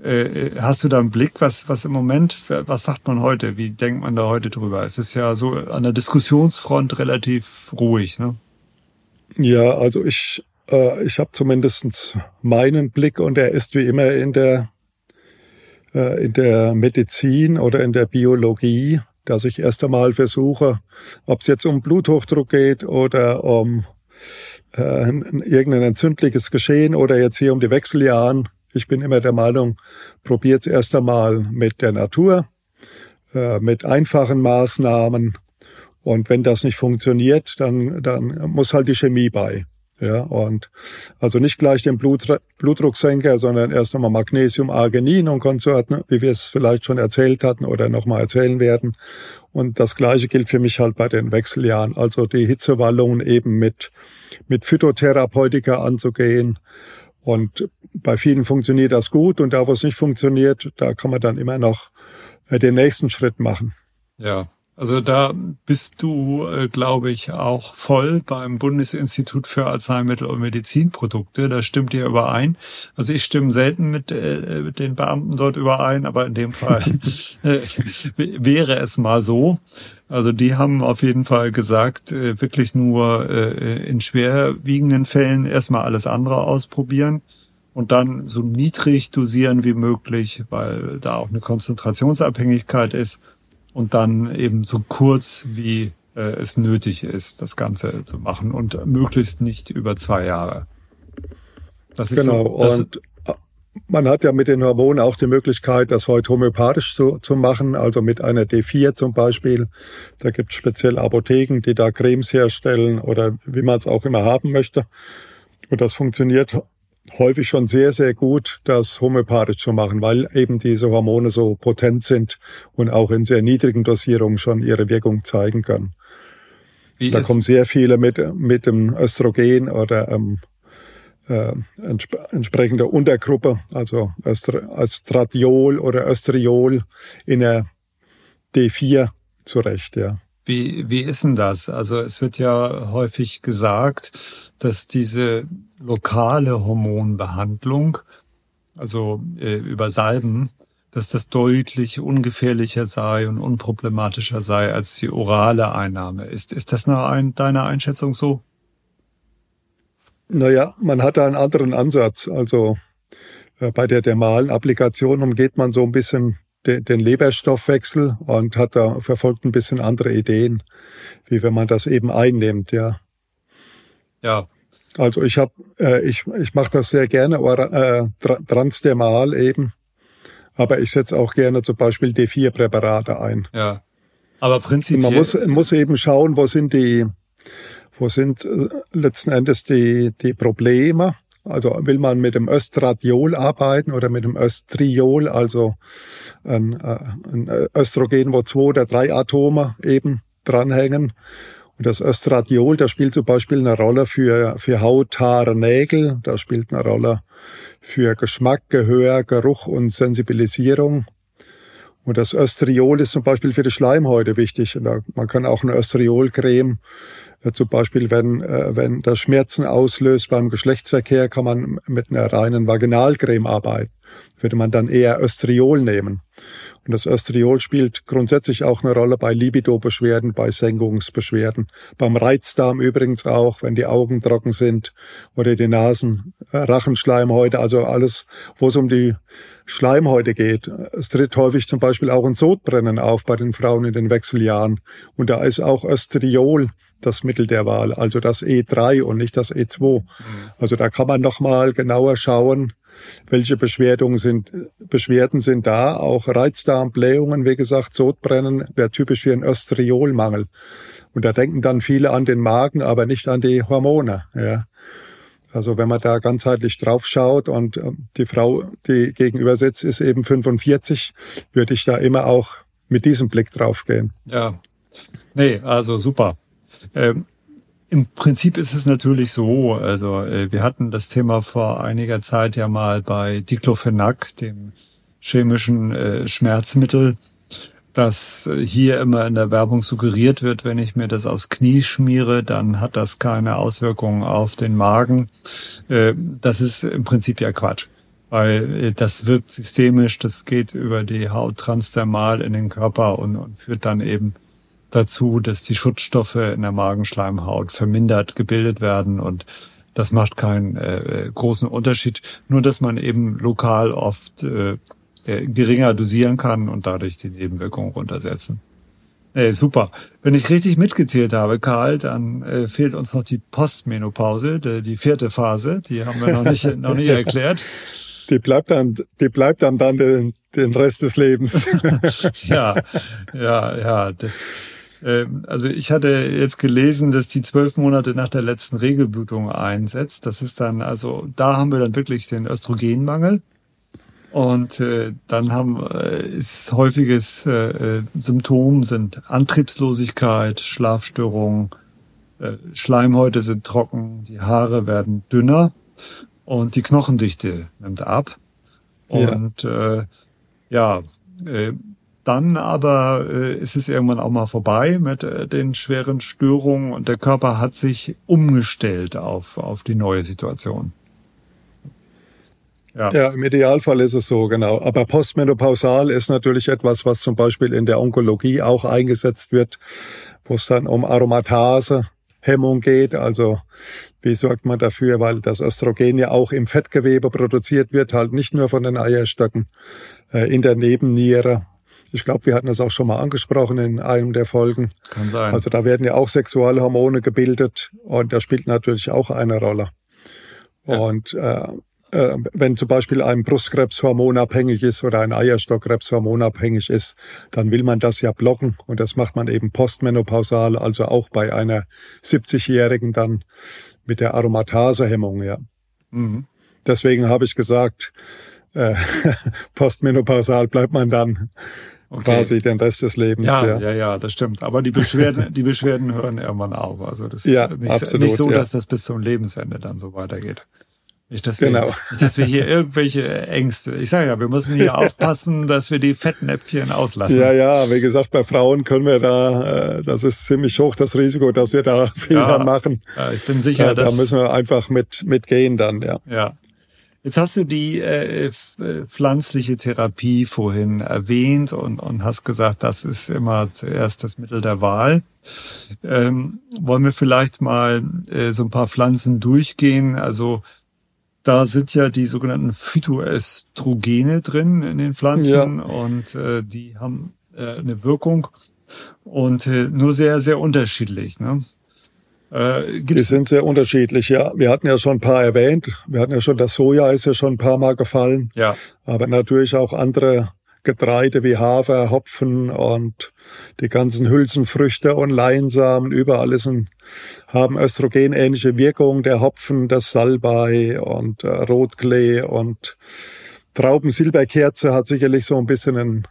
Äh, äh, hast du da einen Blick, was, was im Moment, was sagt man heute? Wie denkt man da heute drüber? Es ist ja so an der Diskussionsfront relativ ruhig, ne? Ja, also ich, äh, ich habe zumindest meinen Blick und er ist wie immer in der, in der Medizin oder in der Biologie dass ich erst einmal versuche, ob es jetzt um Bluthochdruck geht oder um äh, irgendein entzündliches Geschehen oder jetzt hier um die Wechseljahren. Ich bin immer der Meinung, probiert es erst einmal mit der Natur, äh, mit einfachen Maßnahmen. Und wenn das nicht funktioniert, dann, dann muss halt die Chemie bei. Ja, und also nicht gleich den Blut, Blutdrucksenker, sondern erst nochmal Magnesium, Arginin und Konsorten, wie wir es vielleicht schon erzählt hatten oder nochmal erzählen werden. Und das Gleiche gilt für mich halt bei den Wechseljahren. Also die Hitzewallungen eben mit, mit Phytotherapeutika anzugehen. Und bei vielen funktioniert das gut. Und da, wo es nicht funktioniert, da kann man dann immer noch äh, den nächsten Schritt machen. Ja, also da bist du, äh, glaube ich, auch voll beim Bundesinstitut für Arzneimittel und Medizinprodukte. Da stimmt ihr überein. Also ich stimme selten mit, äh, mit den Beamten dort überein, aber in dem Fall [laughs] äh, wäre es mal so. Also die haben auf jeden Fall gesagt, äh, wirklich nur äh, in schwerwiegenden Fällen erstmal alles andere ausprobieren und dann so niedrig dosieren wie möglich, weil da auch eine Konzentrationsabhängigkeit ist und dann eben so kurz wie äh, es nötig ist, das Ganze zu machen und möglichst nicht über zwei Jahre. Das ist genau. So, und äh, man hat ja mit den Hormonen auch die Möglichkeit, das heute homöopathisch zu, zu machen, also mit einer D4 zum Beispiel. Da gibt es speziell Apotheken, die da Cremes herstellen oder wie man es auch immer haben möchte. Und das funktioniert häufig schon sehr, sehr gut, das homöopathisch zu machen, weil eben diese Hormone so potent sind und auch in sehr niedrigen Dosierungen schon ihre Wirkung zeigen können. Wie da kommen sehr viele mit, mit dem Östrogen oder ähm, äh, entsp entsprechende Untergruppe, also Östradiol oder Östriol in der D4 zurecht, ja. Wie, wie ist denn das? Also es wird ja häufig gesagt, dass diese lokale Hormonbehandlung, also äh, über Salben, dass das deutlich ungefährlicher sei und unproblematischer sei als die orale Einnahme. Ist, ist das nach ein, deiner Einschätzung so? Naja, man hat da einen anderen Ansatz. Also äh, bei der dermalen Applikation umgeht man so ein bisschen de, den Leberstoffwechsel und hat da verfolgt ein bisschen andere Ideen, wie wenn man das eben einnimmt, ja. Ja. Also ich habe, äh, ich, ich mache das sehr gerne, äh, transdermal eben aber ich setze auch gerne zum Beispiel D4-Präparate ein. Ja. Aber prinzipiell. Man muss, muss eben schauen, wo sind die, wo sind äh, letzten Endes die, die Probleme. Also will man mit dem Östradiol arbeiten oder mit dem Östriol, also ein, äh, ein Östrogen, wo zwei oder drei Atome eben dranhängen. Und das Östradiol, das spielt zum Beispiel eine Rolle für, für Haut, Haare, Nägel. Das spielt eine Rolle für Geschmack, Gehör, Geruch und Sensibilisierung. Und das Östriol ist zum Beispiel für die Schleimhäute wichtig. man kann auch eine Östriolcreme, äh, zum Beispiel wenn, äh, wenn das Schmerzen auslöst beim Geschlechtsverkehr, kann man mit einer reinen Vaginalcreme arbeiten. Würde man dann eher Östriol nehmen. Und das Östriol spielt grundsätzlich auch eine Rolle bei Libido-Beschwerden, bei Senkungsbeschwerden, beim Reizdarm übrigens auch, wenn die Augen trocken sind oder die Nasen, äh, Rachenschleimhäute, also alles, wo es um die Schleimhäute geht. Es tritt häufig zum Beispiel auch ein Sodbrennen auf bei den Frauen in den Wechseljahren. Und da ist auch Östriol das Mittel der Wahl, also das E3 und nicht das E2. Mhm. Also da kann man nochmal genauer schauen, welche Beschwerden sind, Beschwerden sind da? Auch Reizdarmblähungen, wie gesagt, Sodbrennen wäre typisch für einen Östriolmangel. Und da denken dann viele an den Magen, aber nicht an die Hormone. Ja. Also wenn man da ganzheitlich drauf schaut und ähm, die Frau, die gegenüber sitzt, ist eben 45, würde ich da immer auch mit diesem Blick drauf gehen. Ja. Nee, also super. Ähm, im Prinzip ist es natürlich so, also äh, wir hatten das Thema vor einiger Zeit ja mal bei Diclofenac, dem chemischen äh, Schmerzmittel, dass hier immer in der Werbung suggeriert wird, wenn ich mir das aufs Knie schmiere, dann hat das keine Auswirkungen auf den Magen. Äh, das ist im Prinzip ja Quatsch, weil äh, das wirkt systemisch, das geht über die Haut transdermal in den Körper und, und führt dann eben dazu, dass die Schutzstoffe in der Magenschleimhaut vermindert gebildet werden und das macht keinen äh, großen Unterschied. Nur, dass man eben lokal oft äh, äh, geringer dosieren kann und dadurch die Nebenwirkungen runtersetzen. Ey, super. Wenn ich richtig mitgezählt habe, Karl, dann äh, fehlt uns noch die Postmenopause, die, die vierte Phase. Die haben wir noch nicht, noch nicht [laughs] erklärt. Die bleibt dann, die bleibt dann dann den, den Rest des Lebens. [laughs] ja, ja, ja. Das, also ich hatte jetzt gelesen, dass die zwölf Monate nach der letzten Regelblutung einsetzt. Das ist dann, also da haben wir dann wirklich den Östrogenmangel. Und äh, dann haben äh, ist häufiges äh, äh Symptom sind Antriebslosigkeit, Schlafstörungen, äh, Schleimhäute sind trocken, die Haare werden dünner und die Knochendichte nimmt ab. Und ja, äh, ja äh, dann aber äh, ist es irgendwann auch mal vorbei mit äh, den schweren Störungen und der Körper hat sich umgestellt auf, auf die neue Situation. Ja. ja, im Idealfall ist es so, genau. Aber postmenopausal ist natürlich etwas, was zum Beispiel in der Onkologie auch eingesetzt wird, wo es dann um Aromatase, Hemmung geht. Also wie sorgt man dafür, weil das Östrogen ja auch im Fettgewebe produziert wird, halt nicht nur von den Eierstöcken, äh, in der Nebenniere ich glaube, wir hatten das auch schon mal angesprochen in einem der Folgen. Kann sein. Also da werden ja auch Sexualhormone gebildet und das spielt natürlich auch eine Rolle. Ja. Und äh, äh, wenn zum Beispiel ein Brustkrebs hormonabhängig ist oder ein Eierstockkrebs hormonabhängig ist, dann will man das ja blocken und das macht man eben postmenopausal, also auch bei einer 70-Jährigen dann mit der Aromatasehemmung, ja. Mhm. Deswegen habe ich gesagt, äh, [laughs] postmenopausal bleibt man dann okay. quasi den Rest des Lebens. Ja, ja, ja, ja, das stimmt. Aber die Beschwerden, die Beschwerden hören irgendwann auf. Also das ist ja, nicht, absolut, nicht so, dass das bis zum Lebensende dann so weitergeht. Nicht, dass wir, genau. nicht, dass wir hier irgendwelche Ängste. Ich sage ja, wir müssen hier [laughs] aufpassen, dass wir die Fettnäpfchen auslassen. Ja, ja, wie gesagt, bei Frauen können wir da, äh, das ist ziemlich hoch das Risiko, dass wir da [laughs] Fehler ja, machen. Ja, ich bin sicher, da, da müssen wir einfach mit mitgehen dann, ja. Ja. Jetzt hast du die äh, äh, pflanzliche Therapie vorhin erwähnt und, und hast gesagt, das ist immer zuerst das Mittel der Wahl. Ähm, wollen wir vielleicht mal äh, so ein paar Pflanzen durchgehen? Also da sind ja die sogenannten Phytoestrogene drin in den Pflanzen ja. und äh, die haben äh, eine Wirkung und äh, nur sehr, sehr unterschiedlich. Ne? Äh, die sind sehr unterschiedlich, ja. Wir hatten ja schon ein paar erwähnt. Wir hatten ja schon, das Soja ist ja schon ein paar Mal gefallen. Ja. Aber natürlich auch andere Getreide wie Hafer, Hopfen und die ganzen Hülsenfrüchte und Leinsamen, überall ist ein, haben östrogenähnliche Wirkung. Der Hopfen, das Salbei und äh, Rotklee und Traubensilberkerze hat sicherlich so ein bisschen ein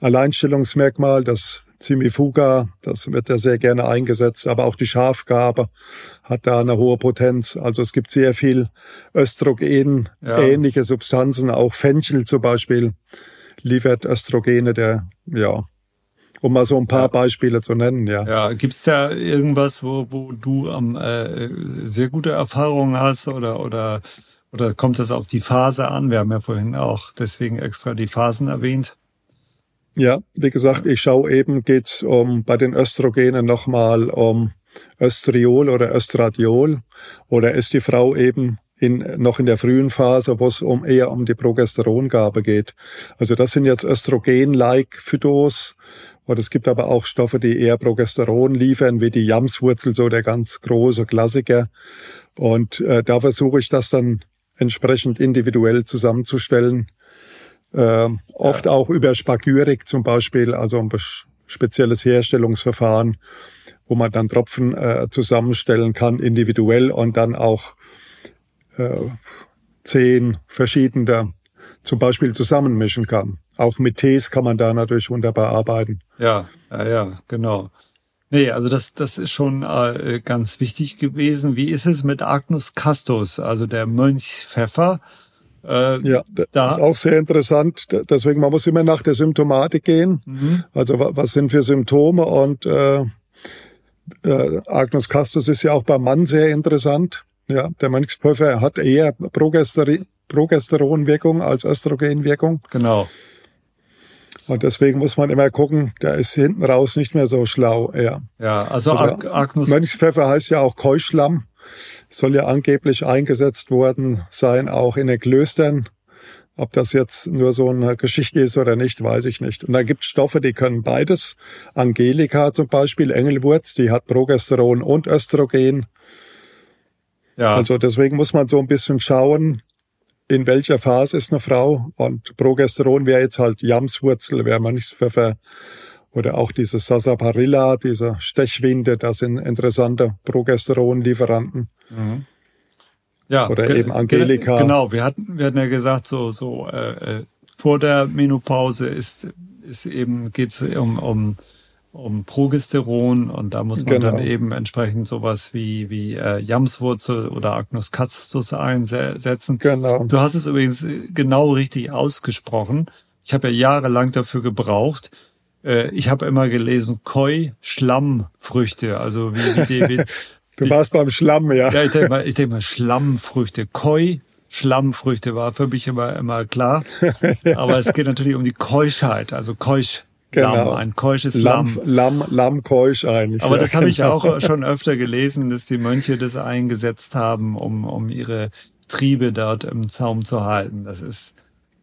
Alleinstellungsmerkmal. Das Zimifuga, das wird ja sehr gerne eingesetzt, aber auch die Schafgabe hat da eine hohe Potenz. Also es gibt sehr viel Östrogen, ja. ähnliche Substanzen, auch Fenchel zum Beispiel liefert Östrogene, der, ja, um mal so ein paar ja. Beispiele zu nennen, ja. Ja, gibt's da irgendwas, wo, wo du am äh, sehr gute Erfahrungen hast oder oder oder kommt das auf die Phase an? Wir haben ja vorhin auch deswegen extra die Phasen erwähnt. Ja, wie gesagt, ich schaue eben, geht's um bei den Östrogenen nochmal um Östriol oder Östradiol oder ist die Frau eben in, noch in der frühen Phase, wo es um, eher um die Progesterongabe geht. Also das sind jetzt Östrogen-like Phytos. Und es gibt aber auch Stoffe, die eher Progesteron liefern, wie die Jamswurzel, so der ganz große Klassiker. Und äh, da versuche ich das dann entsprechend individuell zusammenzustellen äh, oft ja. auch über Spagyrik zum Beispiel, also ein spezielles Herstellungsverfahren, wo man dann Tropfen äh, zusammenstellen kann, individuell und dann auch äh, zehn verschiedene zum Beispiel zusammenmischen kann. Auch mit Tees kann man da natürlich wunderbar arbeiten. Ja, ja, ja, genau. Nee, also das, das ist schon äh, ganz wichtig gewesen. Wie ist es mit Agnus Castus, also der Mönchspfeffer? Äh, ja, das da. ist auch sehr interessant. Deswegen, man muss immer nach der Symptomatik gehen. Mhm. Also was sind für Symptome und äh, äh, Agnus Castus ist ja auch beim Mann sehr interessant. Ja, der Mönchspfeffer hat eher Progesteri Progesteronwirkung als Östrogenwirkung. Genau. Und deswegen muss man immer gucken, der ist hinten raus nicht mehr so schlau. Ja, ja also, also Agnus Mönchspfeffer heißt ja auch Keuschlamm soll ja angeblich eingesetzt worden sein, auch in den Klöstern. Ob das jetzt nur so eine Geschichte ist oder nicht, weiß ich nicht. Und da gibt es Stoffe, die können beides. Angelika zum Beispiel, Engelwurz, die hat Progesteron und Östrogen. Ja. Also deswegen muss man so ein bisschen schauen, in welcher Phase ist eine Frau. Und Progesteron wäre jetzt halt Jamswurzel, wäre man nicht für oder auch diese Sasaparilla, diese Stechwinde, das sind interessante Progesteronlieferanten. Mhm. Ja, oder eben Angelika. Genau, wir hatten, wir hatten ja gesagt, so, so äh, äh, vor der Menopause ist, ist eben geht's um, um, um Progesteron und da muss man genau. dann eben entsprechend sowas wie, wie äh, Jamswurzel oder Agnus Castus einsetzen. Genau. Du hast es übrigens genau richtig ausgesprochen. Ich habe ja jahrelang dafür gebraucht. Äh, ich habe immer gelesen Koi Schlammfrüchte, also wie, wie, die, wie [laughs] Du warst beim Schlamm, ja. Ja, ich denke mal, ich denke mal Schlammfrüchte. Koi Schlammfrüchte war für mich immer, immer klar. [laughs] Aber es geht natürlich um die Keuschheit, also Keusch. Genau. Lamm, ein keusches Lamm. Lamm, Lamm, Lamm keusch eigentlich. Aber ja, das habe ich genau. auch [laughs] schon öfter gelesen, dass die Mönche das eingesetzt haben, um, um ihre Triebe dort im Zaum zu halten. Das ist,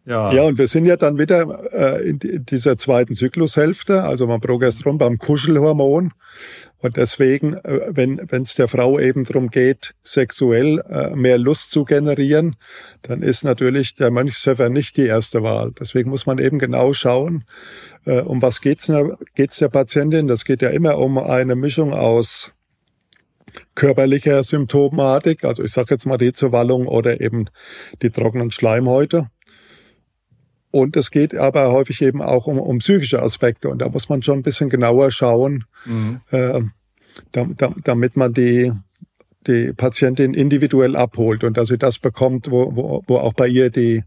ja. ja, und wir sind ja dann wieder äh, in, dieser zweiten Zyklushälfte, also beim Progesteron, beim Kuschelhormon. Und deswegen, äh, wenn es der Frau eben darum geht, sexuell äh, mehr Lust zu generieren, dann ist natürlich der Mönchspfeffer nicht die erste Wahl. Deswegen muss man eben genau schauen, äh, um was geht's, geht's der Patientin. Das geht ja immer um eine Mischung aus körperlicher Symptomatik, also ich sage jetzt mal die Zerwallung oder eben die trockenen Schleimhäute. Und es geht aber häufig eben auch um, um psychische Aspekte. Und da muss man schon ein bisschen genauer schauen, mhm. äh, damit, man die, die Patientin individuell abholt und dass sie das bekommt, wo, wo, wo auch bei ihr die,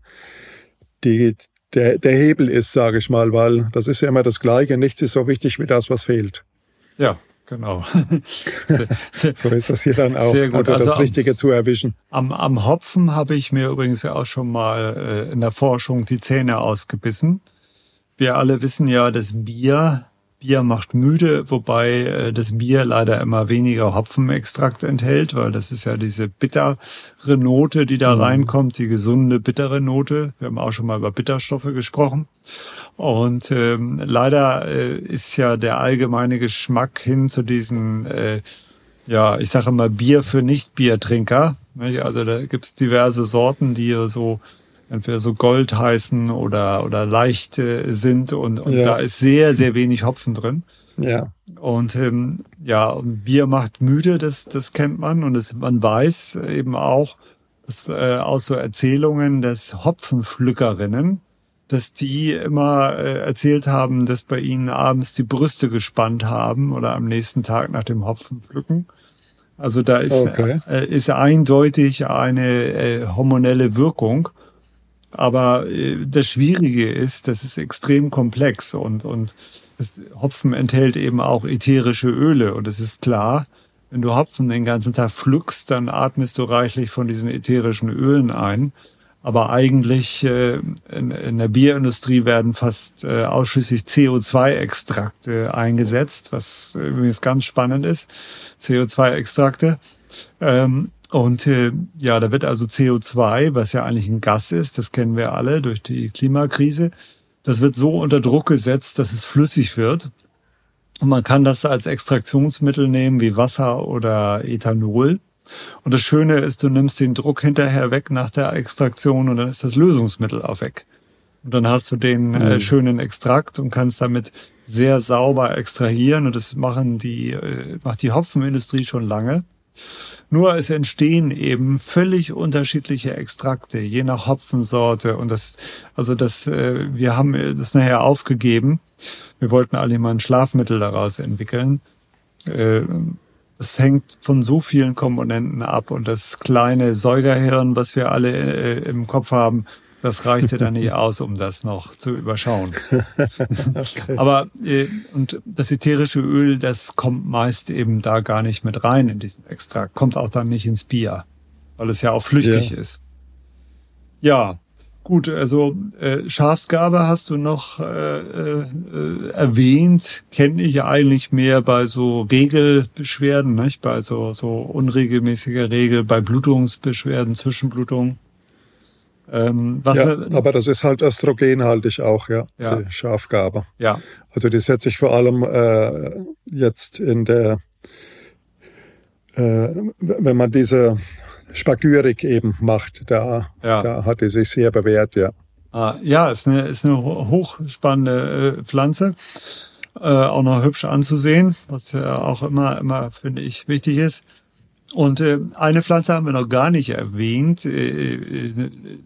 die, der, der Hebel ist, sage ich mal, weil das ist ja immer das Gleiche. Nichts ist so wichtig wie das, was fehlt. Ja, genau. [laughs] so ist das hier dann auch. Sehr gut. Also, also das Richtige zu erwischen. Am, am Hopfen habe ich mir übrigens ja auch schon mal äh, in der Forschung die Zähne ausgebissen. Wir alle wissen ja, dass Bier Bier macht müde, wobei äh, das Bier leider immer weniger Hopfenextrakt enthält, weil das ist ja diese bittere Note, die da mhm. reinkommt, die gesunde bittere Note. Wir haben auch schon mal über Bitterstoffe gesprochen. Und ähm, leider äh, ist ja der allgemeine Geschmack hin zu diesen, äh, ja, ich sage immer Bier für Nicht-Biertrinker. Also da gibt's diverse Sorten, die so entweder so Gold heißen oder, oder leicht äh, sind und, und ja. da ist sehr, sehr wenig Hopfen drin. Ja. Und ähm, ja, Bier macht müde, das, das kennt man und es, man weiß eben auch, dass, äh, aus so Erzählungen des Hopfenpflückerinnen, dass die immer äh, erzählt haben, dass bei ihnen abends die Brüste gespannt haben oder am nächsten Tag nach dem Hopfenpflücken. Also da ist, okay. äh, ist eindeutig eine äh, hormonelle Wirkung. Aber äh, das Schwierige ist, das ist extrem komplex und, und das Hopfen enthält eben auch ätherische Öle. Und es ist klar, wenn du Hopfen den ganzen Tag pflückst, dann atmest du reichlich von diesen ätherischen Ölen ein. Aber eigentlich äh, in, der Bierindustrie werden fast äh, ausschließlich CO2-Extrakte eingesetzt, was übrigens ganz spannend ist. CO2-Extrakte. Ähm, und äh, ja, da wird also CO2, was ja eigentlich ein Gas ist, das kennen wir alle durch die Klimakrise, das wird so unter Druck gesetzt, dass es flüssig wird. Und man kann das als Extraktionsmittel nehmen wie Wasser oder Ethanol. Und das Schöne ist, du nimmst den Druck hinterher weg nach der Extraktion und dann ist das Lösungsmittel auch weg. Und dann hast du den äh, mhm. schönen Extrakt und kannst damit sehr sauber extrahieren. Und das machen die, äh, macht die Hopfenindustrie schon lange. Nur es entstehen eben völlig unterschiedliche Extrakte, je nach Hopfensorte. Und das, also das, äh, wir haben das nachher aufgegeben. Wir wollten alle mal ein Schlafmittel daraus entwickeln. Äh, es hängt von so vielen Komponenten ab und das kleine Säugerhirn, was wir alle äh, im Kopf haben, das reichte dann nicht [laughs] aus, um das noch zu überschauen. [laughs] okay. Aber äh, und das ätherische Öl, das kommt meist eben da gar nicht mit rein in diesen Extrakt, kommt auch dann nicht ins Bier, weil es ja auch flüchtig ja. ist. Ja, gut, also äh, Schafsgabe hast du noch äh, äh, erwähnt, kenne ich eigentlich mehr bei so Regelbeschwerden, nicht? bei so, so unregelmäßiger Regel, bei Blutungsbeschwerden, Zwischenblutungen. Ähm, ja, wir, aber das ist halt östrogenhaltig auch, ja, ja. die Schafgabe. Ja. Also die setzt sich vor allem äh, jetzt in der, äh, wenn man diese Spagyrik eben macht, da, ja. da hat die sich sehr bewährt, ja. Ah, ja, ist eine, ist eine hochspannende äh, Pflanze. Äh, auch noch hübsch anzusehen, was ja auch immer, immer, finde ich, wichtig ist. Und äh, eine Pflanze haben wir noch gar nicht erwähnt. Äh, äh,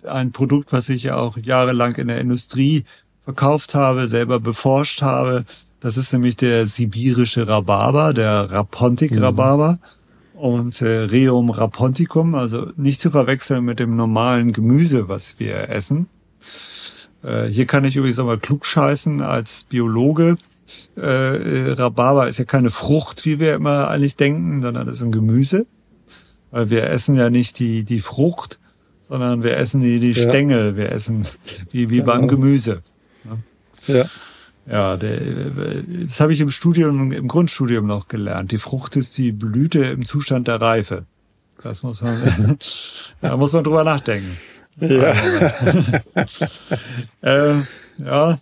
ein Produkt, was ich ja auch jahrelang in der Industrie verkauft habe, selber beforscht habe. Das ist nämlich der sibirische Rhabarber, der Rapontic-Rhabarber. Mhm. Und äh, Reum raponticum, also nicht zu verwechseln mit dem normalen Gemüse, was wir essen. Äh, hier kann ich übrigens auch mal klug scheißen als Biologe äh, Rhabarber ist ja keine Frucht, wie wir immer eigentlich denken, sondern das ist ein Gemüse. Weil wir essen ja nicht die, die Frucht, sondern wir essen die, die ja. Stängel. Wir essen wie, wie genau. beim Gemüse. Ja. Ja, der, das habe ich im Studium, im Grundstudium noch gelernt. Die Frucht ist die Blüte im Zustand der Reife. Das muss man, [laughs] da muss man drüber nachdenken. Ja. [laughs] äh, ja,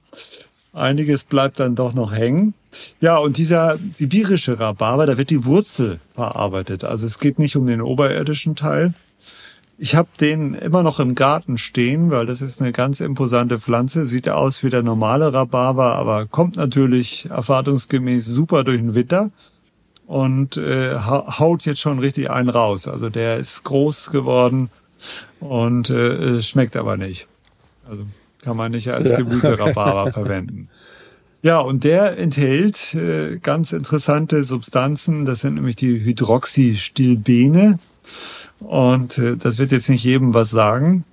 Einiges bleibt dann doch noch hängen. Ja, und dieser sibirische Rhabarber, da wird die Wurzel verarbeitet. Also es geht nicht um den oberirdischen Teil. Ich habe den immer noch im Garten stehen, weil das ist eine ganz imposante Pflanze. Sieht aus wie der normale Rhabarber, aber kommt natürlich erwartungsgemäß super durch den Winter und äh, haut jetzt schon richtig einen raus. Also der ist groß geworden und äh, schmeckt aber nicht. Also kann man nicht als ja, Gemüserhabarber [laughs] verwenden. Ja, und der enthält äh, ganz interessante Substanzen. Das sind nämlich die Hydroxystilbene. Und äh, das wird jetzt nicht jedem was sagen.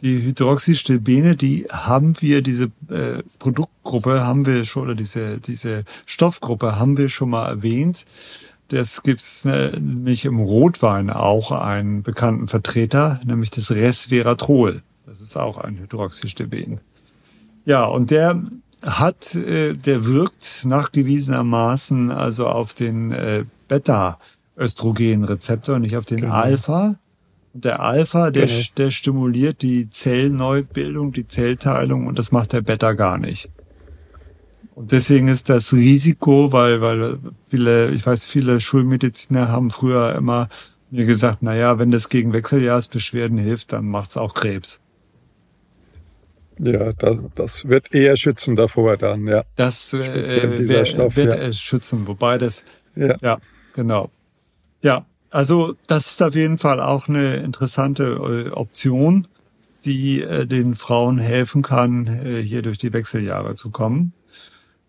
Die Hydroxystilbene, die haben wir, diese äh, Produktgruppe haben wir schon, oder diese, diese Stoffgruppe haben wir schon mal erwähnt. Das gibt's äh, nämlich im Rotwein auch einen bekannten Vertreter, nämlich das Resveratrol. Das ist auch ein Hydroxystilben. Ja, und der hat, äh, der wirkt nachgewiesenermaßen also auf den äh, Beta-Östrogenrezeptor, nicht auf den genau. Alpha. Und der Alpha, der, genau. der stimuliert die Zellneubildung, die Zellteilung und das macht der Beta gar nicht. Und deswegen ist das Risiko, weil, weil viele, ich weiß, viele Schulmediziner haben früher immer mir gesagt, na ja, wenn das gegen Wechseljahrsbeschwerden hilft, dann macht's auch Krebs. Ja, das, das wird eher schützen davor dann, ja. Das äh, wär, Stoff, wird ja. schützen, wobei das, ja. ja, genau. Ja, also das ist auf jeden Fall auch eine interessante äh, Option, die äh, den Frauen helfen kann, äh, hier durch die Wechseljahre zu kommen.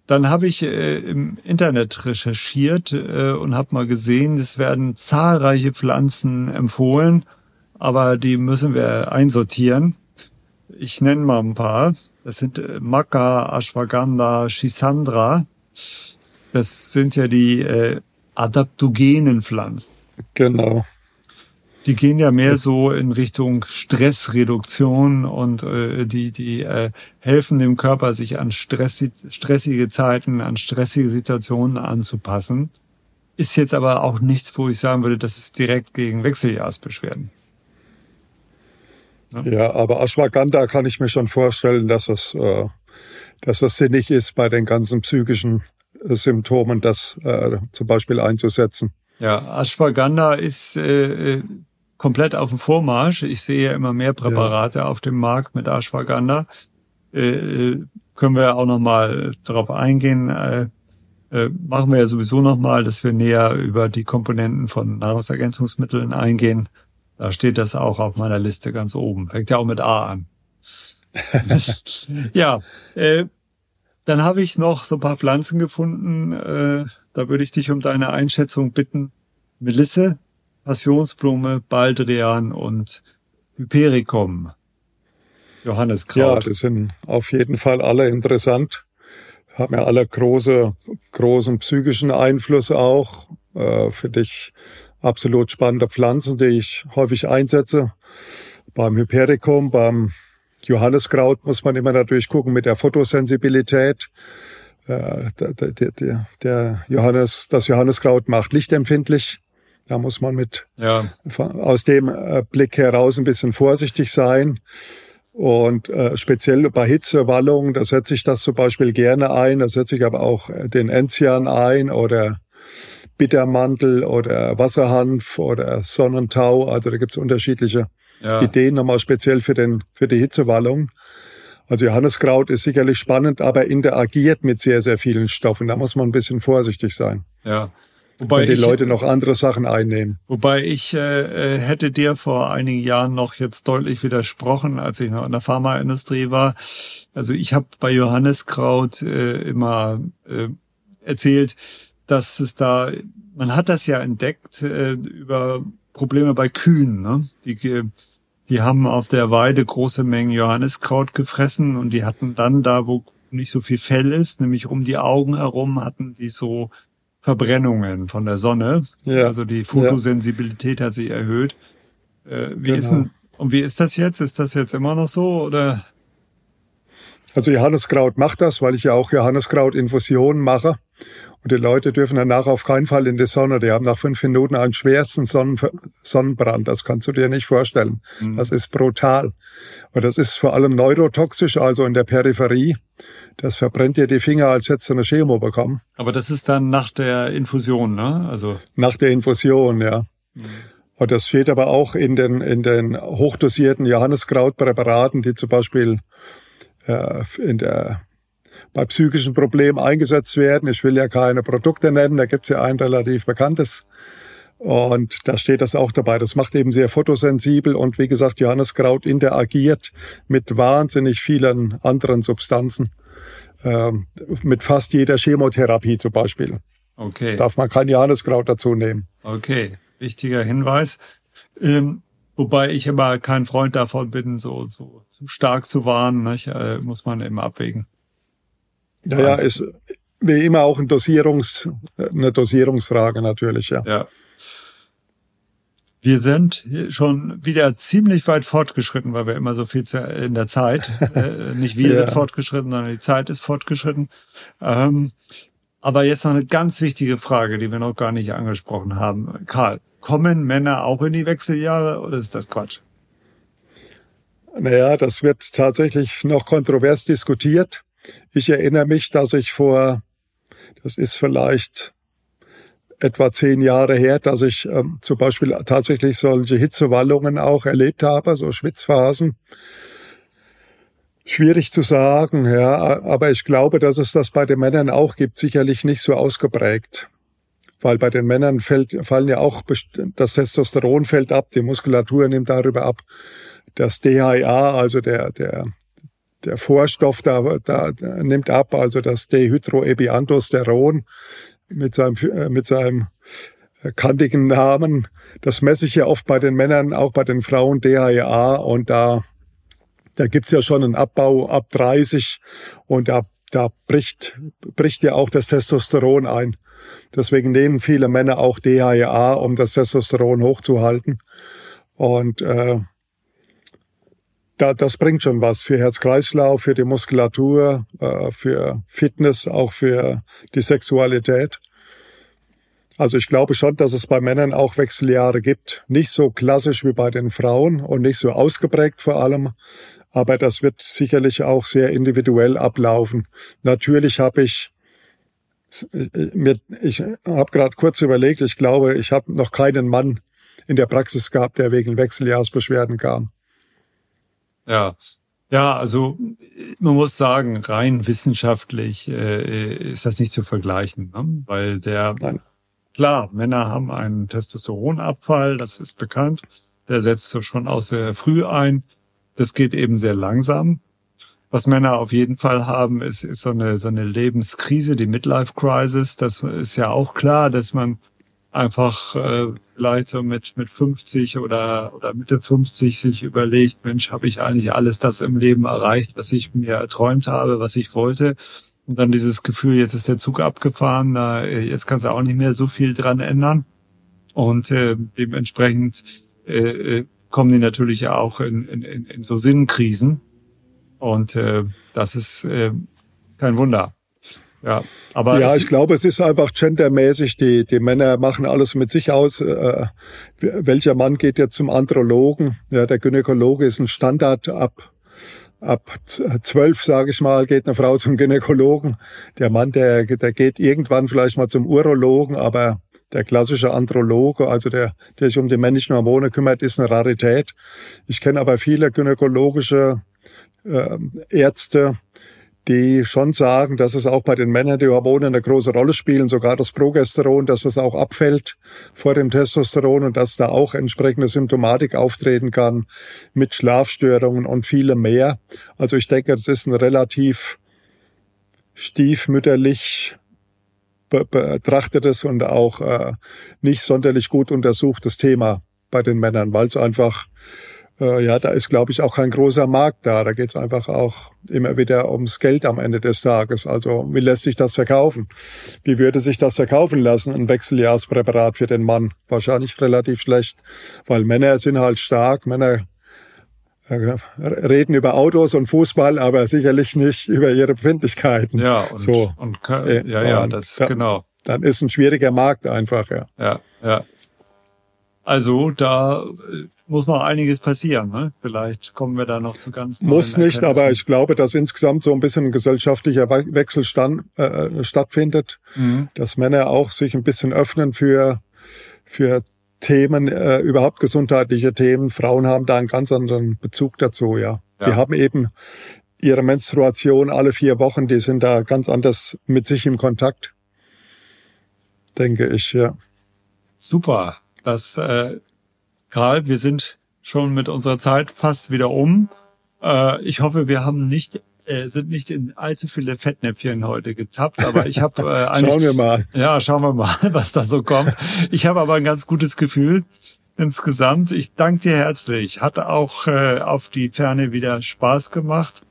Dann habe ich äh, im Internet recherchiert äh, und habe mal gesehen, es werden zahlreiche Pflanzen empfohlen, aber die müssen wir einsortieren. Ich nenne mal ein paar. Das sind äh, Maca, Ashwagandha, Schisandra. Das sind ja die äh, adaptogenen Pflanzen. Genau. Die gehen ja mehr so in Richtung Stressreduktion und äh, die, die äh, helfen dem Körper, sich an stressi stressige Zeiten, an stressige Situationen anzupassen. Ist jetzt aber auch nichts, wo ich sagen würde, das ist direkt gegen Wechseljahrsbeschwerden. Ja, ja aber Ashwagandha kann ich mir schon vorstellen, dass es, äh, dass es sinnig ist, bei den ganzen psychischen äh, Symptomen das äh, zum Beispiel einzusetzen. Ja, Ashwagandha ist äh, äh, komplett auf dem Vormarsch. Ich sehe ja immer mehr Präparate ja. auf dem Markt mit Ashwagandha. Äh, können wir auch nochmal darauf eingehen. Machen wir ja sowieso nochmal, dass wir näher über die Komponenten von Nahrungsergänzungsmitteln eingehen. Da steht das auch auf meiner Liste ganz oben. Fängt ja auch mit A an. [laughs] ja, äh, dann habe ich noch so ein paar Pflanzen gefunden. Äh, da würde ich dich um deine Einschätzung bitten. Melisse, Passionsblume, Baldrian und Hypericum. Johanneskraut. Ja, das sind auf jeden Fall alle interessant. Haben ja alle große, großen psychischen Einfluss auch. Äh, für dich absolut spannende Pflanzen, die ich häufig einsetze. Beim Hypericum, beim Johanneskraut muss man immer natürlich gucken mit der Fotosensibilität. Äh, der, der, der Johannes, das Johanneskraut macht lichtempfindlich. Da muss man mit ja. aus dem äh, Blick heraus ein bisschen vorsichtig sein. Und äh, speziell bei Hitzewallungen, da setze ich das zum Beispiel gerne ein. Da setze ich aber auch den Enzian ein oder Bittermantel oder Wasserhanf oder Sonnentau. Also da gibt es unterschiedliche ja. Ideen nochmal speziell für, den, für die Hitzewallung. Also Johanneskraut ist sicherlich spannend, aber interagiert mit sehr, sehr vielen Stoffen. Da muss man ein bisschen vorsichtig sein. Ja. Wobei Wenn die ich, Leute noch andere Sachen einnehmen. Wobei ich äh, äh, hätte dir vor einigen Jahren noch jetzt deutlich widersprochen, als ich noch in der Pharmaindustrie war. Also ich habe bei Johanneskraut äh, immer äh, erzählt, dass es da, man hat das ja entdeckt äh, über Probleme bei Kühen. Ne? Die die haben auf der Weide große Mengen Johanniskraut gefressen und die hatten dann da, wo nicht so viel Fell ist, nämlich um die Augen herum, hatten die so Verbrennungen von der Sonne. Ja. Also die Fotosensibilität ja. hat sich erhöht. Äh, wie genau. ist denn, und wie ist das jetzt? Ist das jetzt immer noch so oder? Also Johanniskraut macht das, weil ich ja auch Johanniskraut-Infusionen mache. Und die Leute dürfen danach auf keinen Fall in die Sonne. Die haben nach fünf Minuten einen schwersten Sonnen Sonnenbrand. Das kannst du dir nicht vorstellen. Mhm. Das ist brutal. Und das ist vor allem neurotoxisch, also in der Peripherie. Das verbrennt dir die Finger, als hättest du eine Chemo bekommen. Aber das ist dann nach der Infusion, ne? Also nach der Infusion, ja. Mhm. Und das steht aber auch in den, in den hochdosierten Johanniskrautpräparaten, die zum Beispiel äh, in der bei psychischen Problemen eingesetzt werden. Ich will ja keine Produkte nennen, da gibt es ja ein relativ bekanntes. Und da steht das auch dabei. Das macht eben sehr photosensibel und wie gesagt, Johanneskraut interagiert mit wahnsinnig vielen anderen Substanzen. Ähm, mit fast jeder Chemotherapie zum Beispiel. Okay. Darf man kein Johanneskraut dazu nehmen. Okay, wichtiger Hinweis. Ähm, wobei ich immer kein Freund davon bin, so, so zu stark zu warnen. Nicht? Äh, muss man eben abwägen. Ja, ja, ist wie immer auch ein Dosierungs, eine Dosierungsfrage natürlich, ja. Ja. Wir sind schon wieder ziemlich weit fortgeschritten, weil wir immer so viel in der Zeit, [laughs] äh, nicht wir ja. sind fortgeschritten, sondern die Zeit ist fortgeschritten. Ähm, aber jetzt noch eine ganz wichtige Frage, die wir noch gar nicht angesprochen haben. Karl, kommen Männer auch in die Wechseljahre oder ist das Quatsch? Naja, das wird tatsächlich noch kontrovers diskutiert. Ich erinnere mich, dass ich vor, das ist vielleicht etwa zehn Jahre her, dass ich ähm, zum Beispiel tatsächlich solche Hitzewallungen auch erlebt habe, so Schwitzphasen. Schwierig zu sagen, ja, aber ich glaube, dass es das bei den Männern auch gibt, sicherlich nicht so ausgeprägt. Weil bei den Männern fällt, fallen ja auch, das Testosteron fällt ab, die Muskulatur nimmt darüber ab. Das DHA, also der, der, der Vorstoff da, da, nimmt ab, also das Dehydroepiandrosteron, mit seinem, äh, mit seinem äh, kantigen Namen. Das messe ich ja oft bei den Männern, auch bei den Frauen DHEA und da, da gibt's ja schon einen Abbau ab 30 und da, da bricht, bricht ja auch das Testosteron ein. Deswegen nehmen viele Männer auch DHEA, um das Testosteron hochzuhalten. Und äh, da, das bringt schon was für Herz-Kreislauf, für die Muskulatur, äh, für Fitness, auch für die Sexualität. Also ich glaube schon, dass es bei Männern auch Wechseljahre gibt. Nicht so klassisch wie bei den Frauen und nicht so ausgeprägt vor allem. Aber das wird sicherlich auch sehr individuell ablaufen. Natürlich habe ich mir, ich habe gerade kurz überlegt, ich glaube, ich habe noch keinen Mann in der Praxis gehabt, der wegen Wechseljahrsbeschwerden kam. Ja, ja, also man muss sagen, rein wissenschaftlich äh, ist das nicht zu vergleichen, ne? weil der Nein. klar, Männer haben einen Testosteronabfall, das ist bekannt, der setzt so schon aus sehr früh ein. Das geht eben sehr langsam. Was Männer auf jeden Fall haben, ist, ist so eine so eine Lebenskrise, die Midlife Crisis. Das ist ja auch klar, dass man einfach äh, vielleicht so mit mit 50 oder oder Mitte 50 sich überlegt, Mensch, habe ich eigentlich alles das im Leben erreicht, was ich mir erträumt habe, was ich wollte? Und dann dieses Gefühl, jetzt ist der Zug abgefahren, da, jetzt kannst du auch nicht mehr so viel dran ändern. Und äh, dementsprechend äh, äh kommen die natürlich auch in, in, in so Sinnkrisen. Und äh, das ist äh, kein Wunder. Ja, aber ja, ich glaube, es ist einfach gendermäßig. Die, die Männer machen alles mit sich aus. Äh, welcher Mann geht jetzt zum Andrologen? Ja, der Gynäkologe ist ein Standard ab ab zwölf, sage ich mal, geht eine Frau zum Gynäkologen. Der Mann, der, der geht irgendwann vielleicht mal zum Urologen, aber der klassische Androloge, also der, der sich um die männlichen Hormone kümmert, ist eine Rarität. Ich kenne aber viele gynäkologische äh, Ärzte, die schon sagen, dass es auch bei den Männern die Hormone eine große Rolle spielen, sogar das Progesteron, dass es auch abfällt vor dem Testosteron und dass da auch entsprechende Symptomatik auftreten kann mit Schlafstörungen und vielem mehr. Also ich denke, das ist ein relativ stiefmütterlich betrachtetes und auch äh, nicht sonderlich gut untersuchtes Thema bei den Männern, weil es einfach äh, ja, da ist, glaube ich, auch kein großer Markt da. Da geht es einfach auch immer wieder ums Geld am Ende des Tages. Also wie lässt sich das verkaufen? Wie würde sich das verkaufen lassen, ein Wechseljahrspräparat für den Mann? Wahrscheinlich relativ schlecht, weil Männer sind halt stark. Männer äh, reden über Autos und Fußball, aber sicherlich nicht über ihre Befindlichkeiten. Ja, und, so. und ja, ja, das da, genau. Dann ist ein schwieriger Markt einfach, ja. Ja, ja. Also da äh, muss noch einiges passieren. Ne? Vielleicht kommen wir da noch zu ganz Muss nicht, aber ich glaube, dass insgesamt so ein bisschen ein gesellschaftlicher Wechsel stand, äh, stattfindet, mhm. dass Männer auch sich ein bisschen öffnen für, für Themen, äh, überhaupt gesundheitliche Themen. Frauen haben da einen ganz anderen Bezug dazu, ja. ja. Die haben eben ihre Menstruation alle vier Wochen, die sind da ganz anders mit sich im Kontakt, denke ich, ja. Super. Das, äh, Karl, wir sind schon mit unserer Zeit fast wieder um. Äh, ich hoffe, wir haben nicht äh, sind nicht in allzu viele Fettnäpfchen heute getappt, aber ich habe äh, [laughs] eigentlich schauen wir mal. Ja, schauen wir mal, [laughs] was da so kommt. Ich habe aber ein ganz gutes Gefühl insgesamt. Ich danke dir herzlich. Hat auch äh, auf die Ferne wieder Spaß gemacht.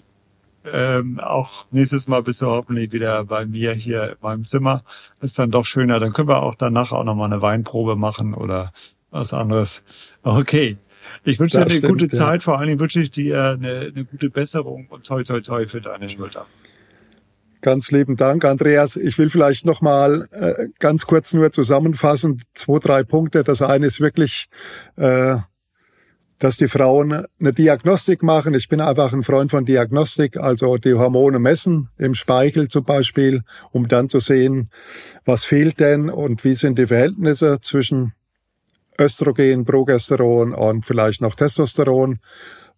Ähm, auch nächstes Mal bist du hoffentlich wieder bei mir hier in meinem Zimmer. Ist dann doch schöner. Dann können wir auch danach auch nochmal eine Weinprobe machen oder was anderes. Okay. Ich wünsche dir eine stimmt, gute ja. Zeit. Vor allen Dingen wünsche ich dir eine, eine gute Besserung und toi toi toi für deine Schulter. Ganz lieben Dank, Andreas. Ich will vielleicht noch mal äh, ganz kurz nur zusammenfassen, zwei, drei Punkte. Das eine ist wirklich, äh, dass die Frauen eine Diagnostik machen. Ich bin einfach ein Freund von Diagnostik, also die Hormone messen im Speichel zum Beispiel, um dann zu sehen, was fehlt denn und wie sind die Verhältnisse zwischen Östrogen, Progesteron und vielleicht noch Testosteron.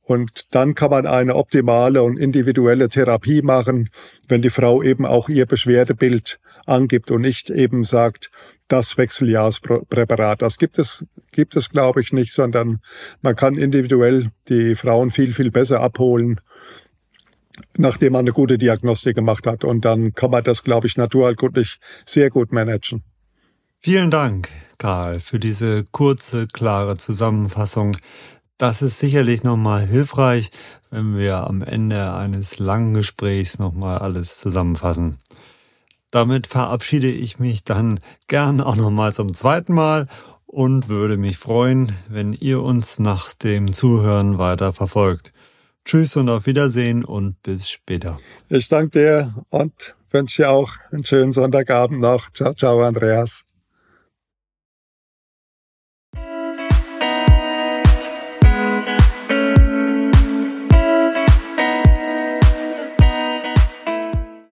Und dann kann man eine optimale und individuelle Therapie machen, wenn die Frau eben auch ihr Beschwerdebild angibt und nicht eben sagt, das Wechseljahrspräparat. Das gibt es, gibt es, glaube ich, nicht, sondern man kann individuell die Frauen viel, viel besser abholen, nachdem man eine gute Diagnostik gemacht hat. Und dann kann man das, glaube ich, naturheilkundlich sehr gut managen. Vielen Dank, Karl, für diese kurze, klare Zusammenfassung das ist sicherlich nochmal hilfreich, wenn wir am Ende eines langen Gesprächs nochmal alles zusammenfassen. Damit verabschiede ich mich dann gern auch nochmal zum zweiten Mal und würde mich freuen, wenn ihr uns nach dem Zuhören weiter verfolgt. Tschüss und auf Wiedersehen und bis später. Ich danke dir und wünsche dir auch einen schönen Sonntagabend noch. Ciao, ciao, Andreas.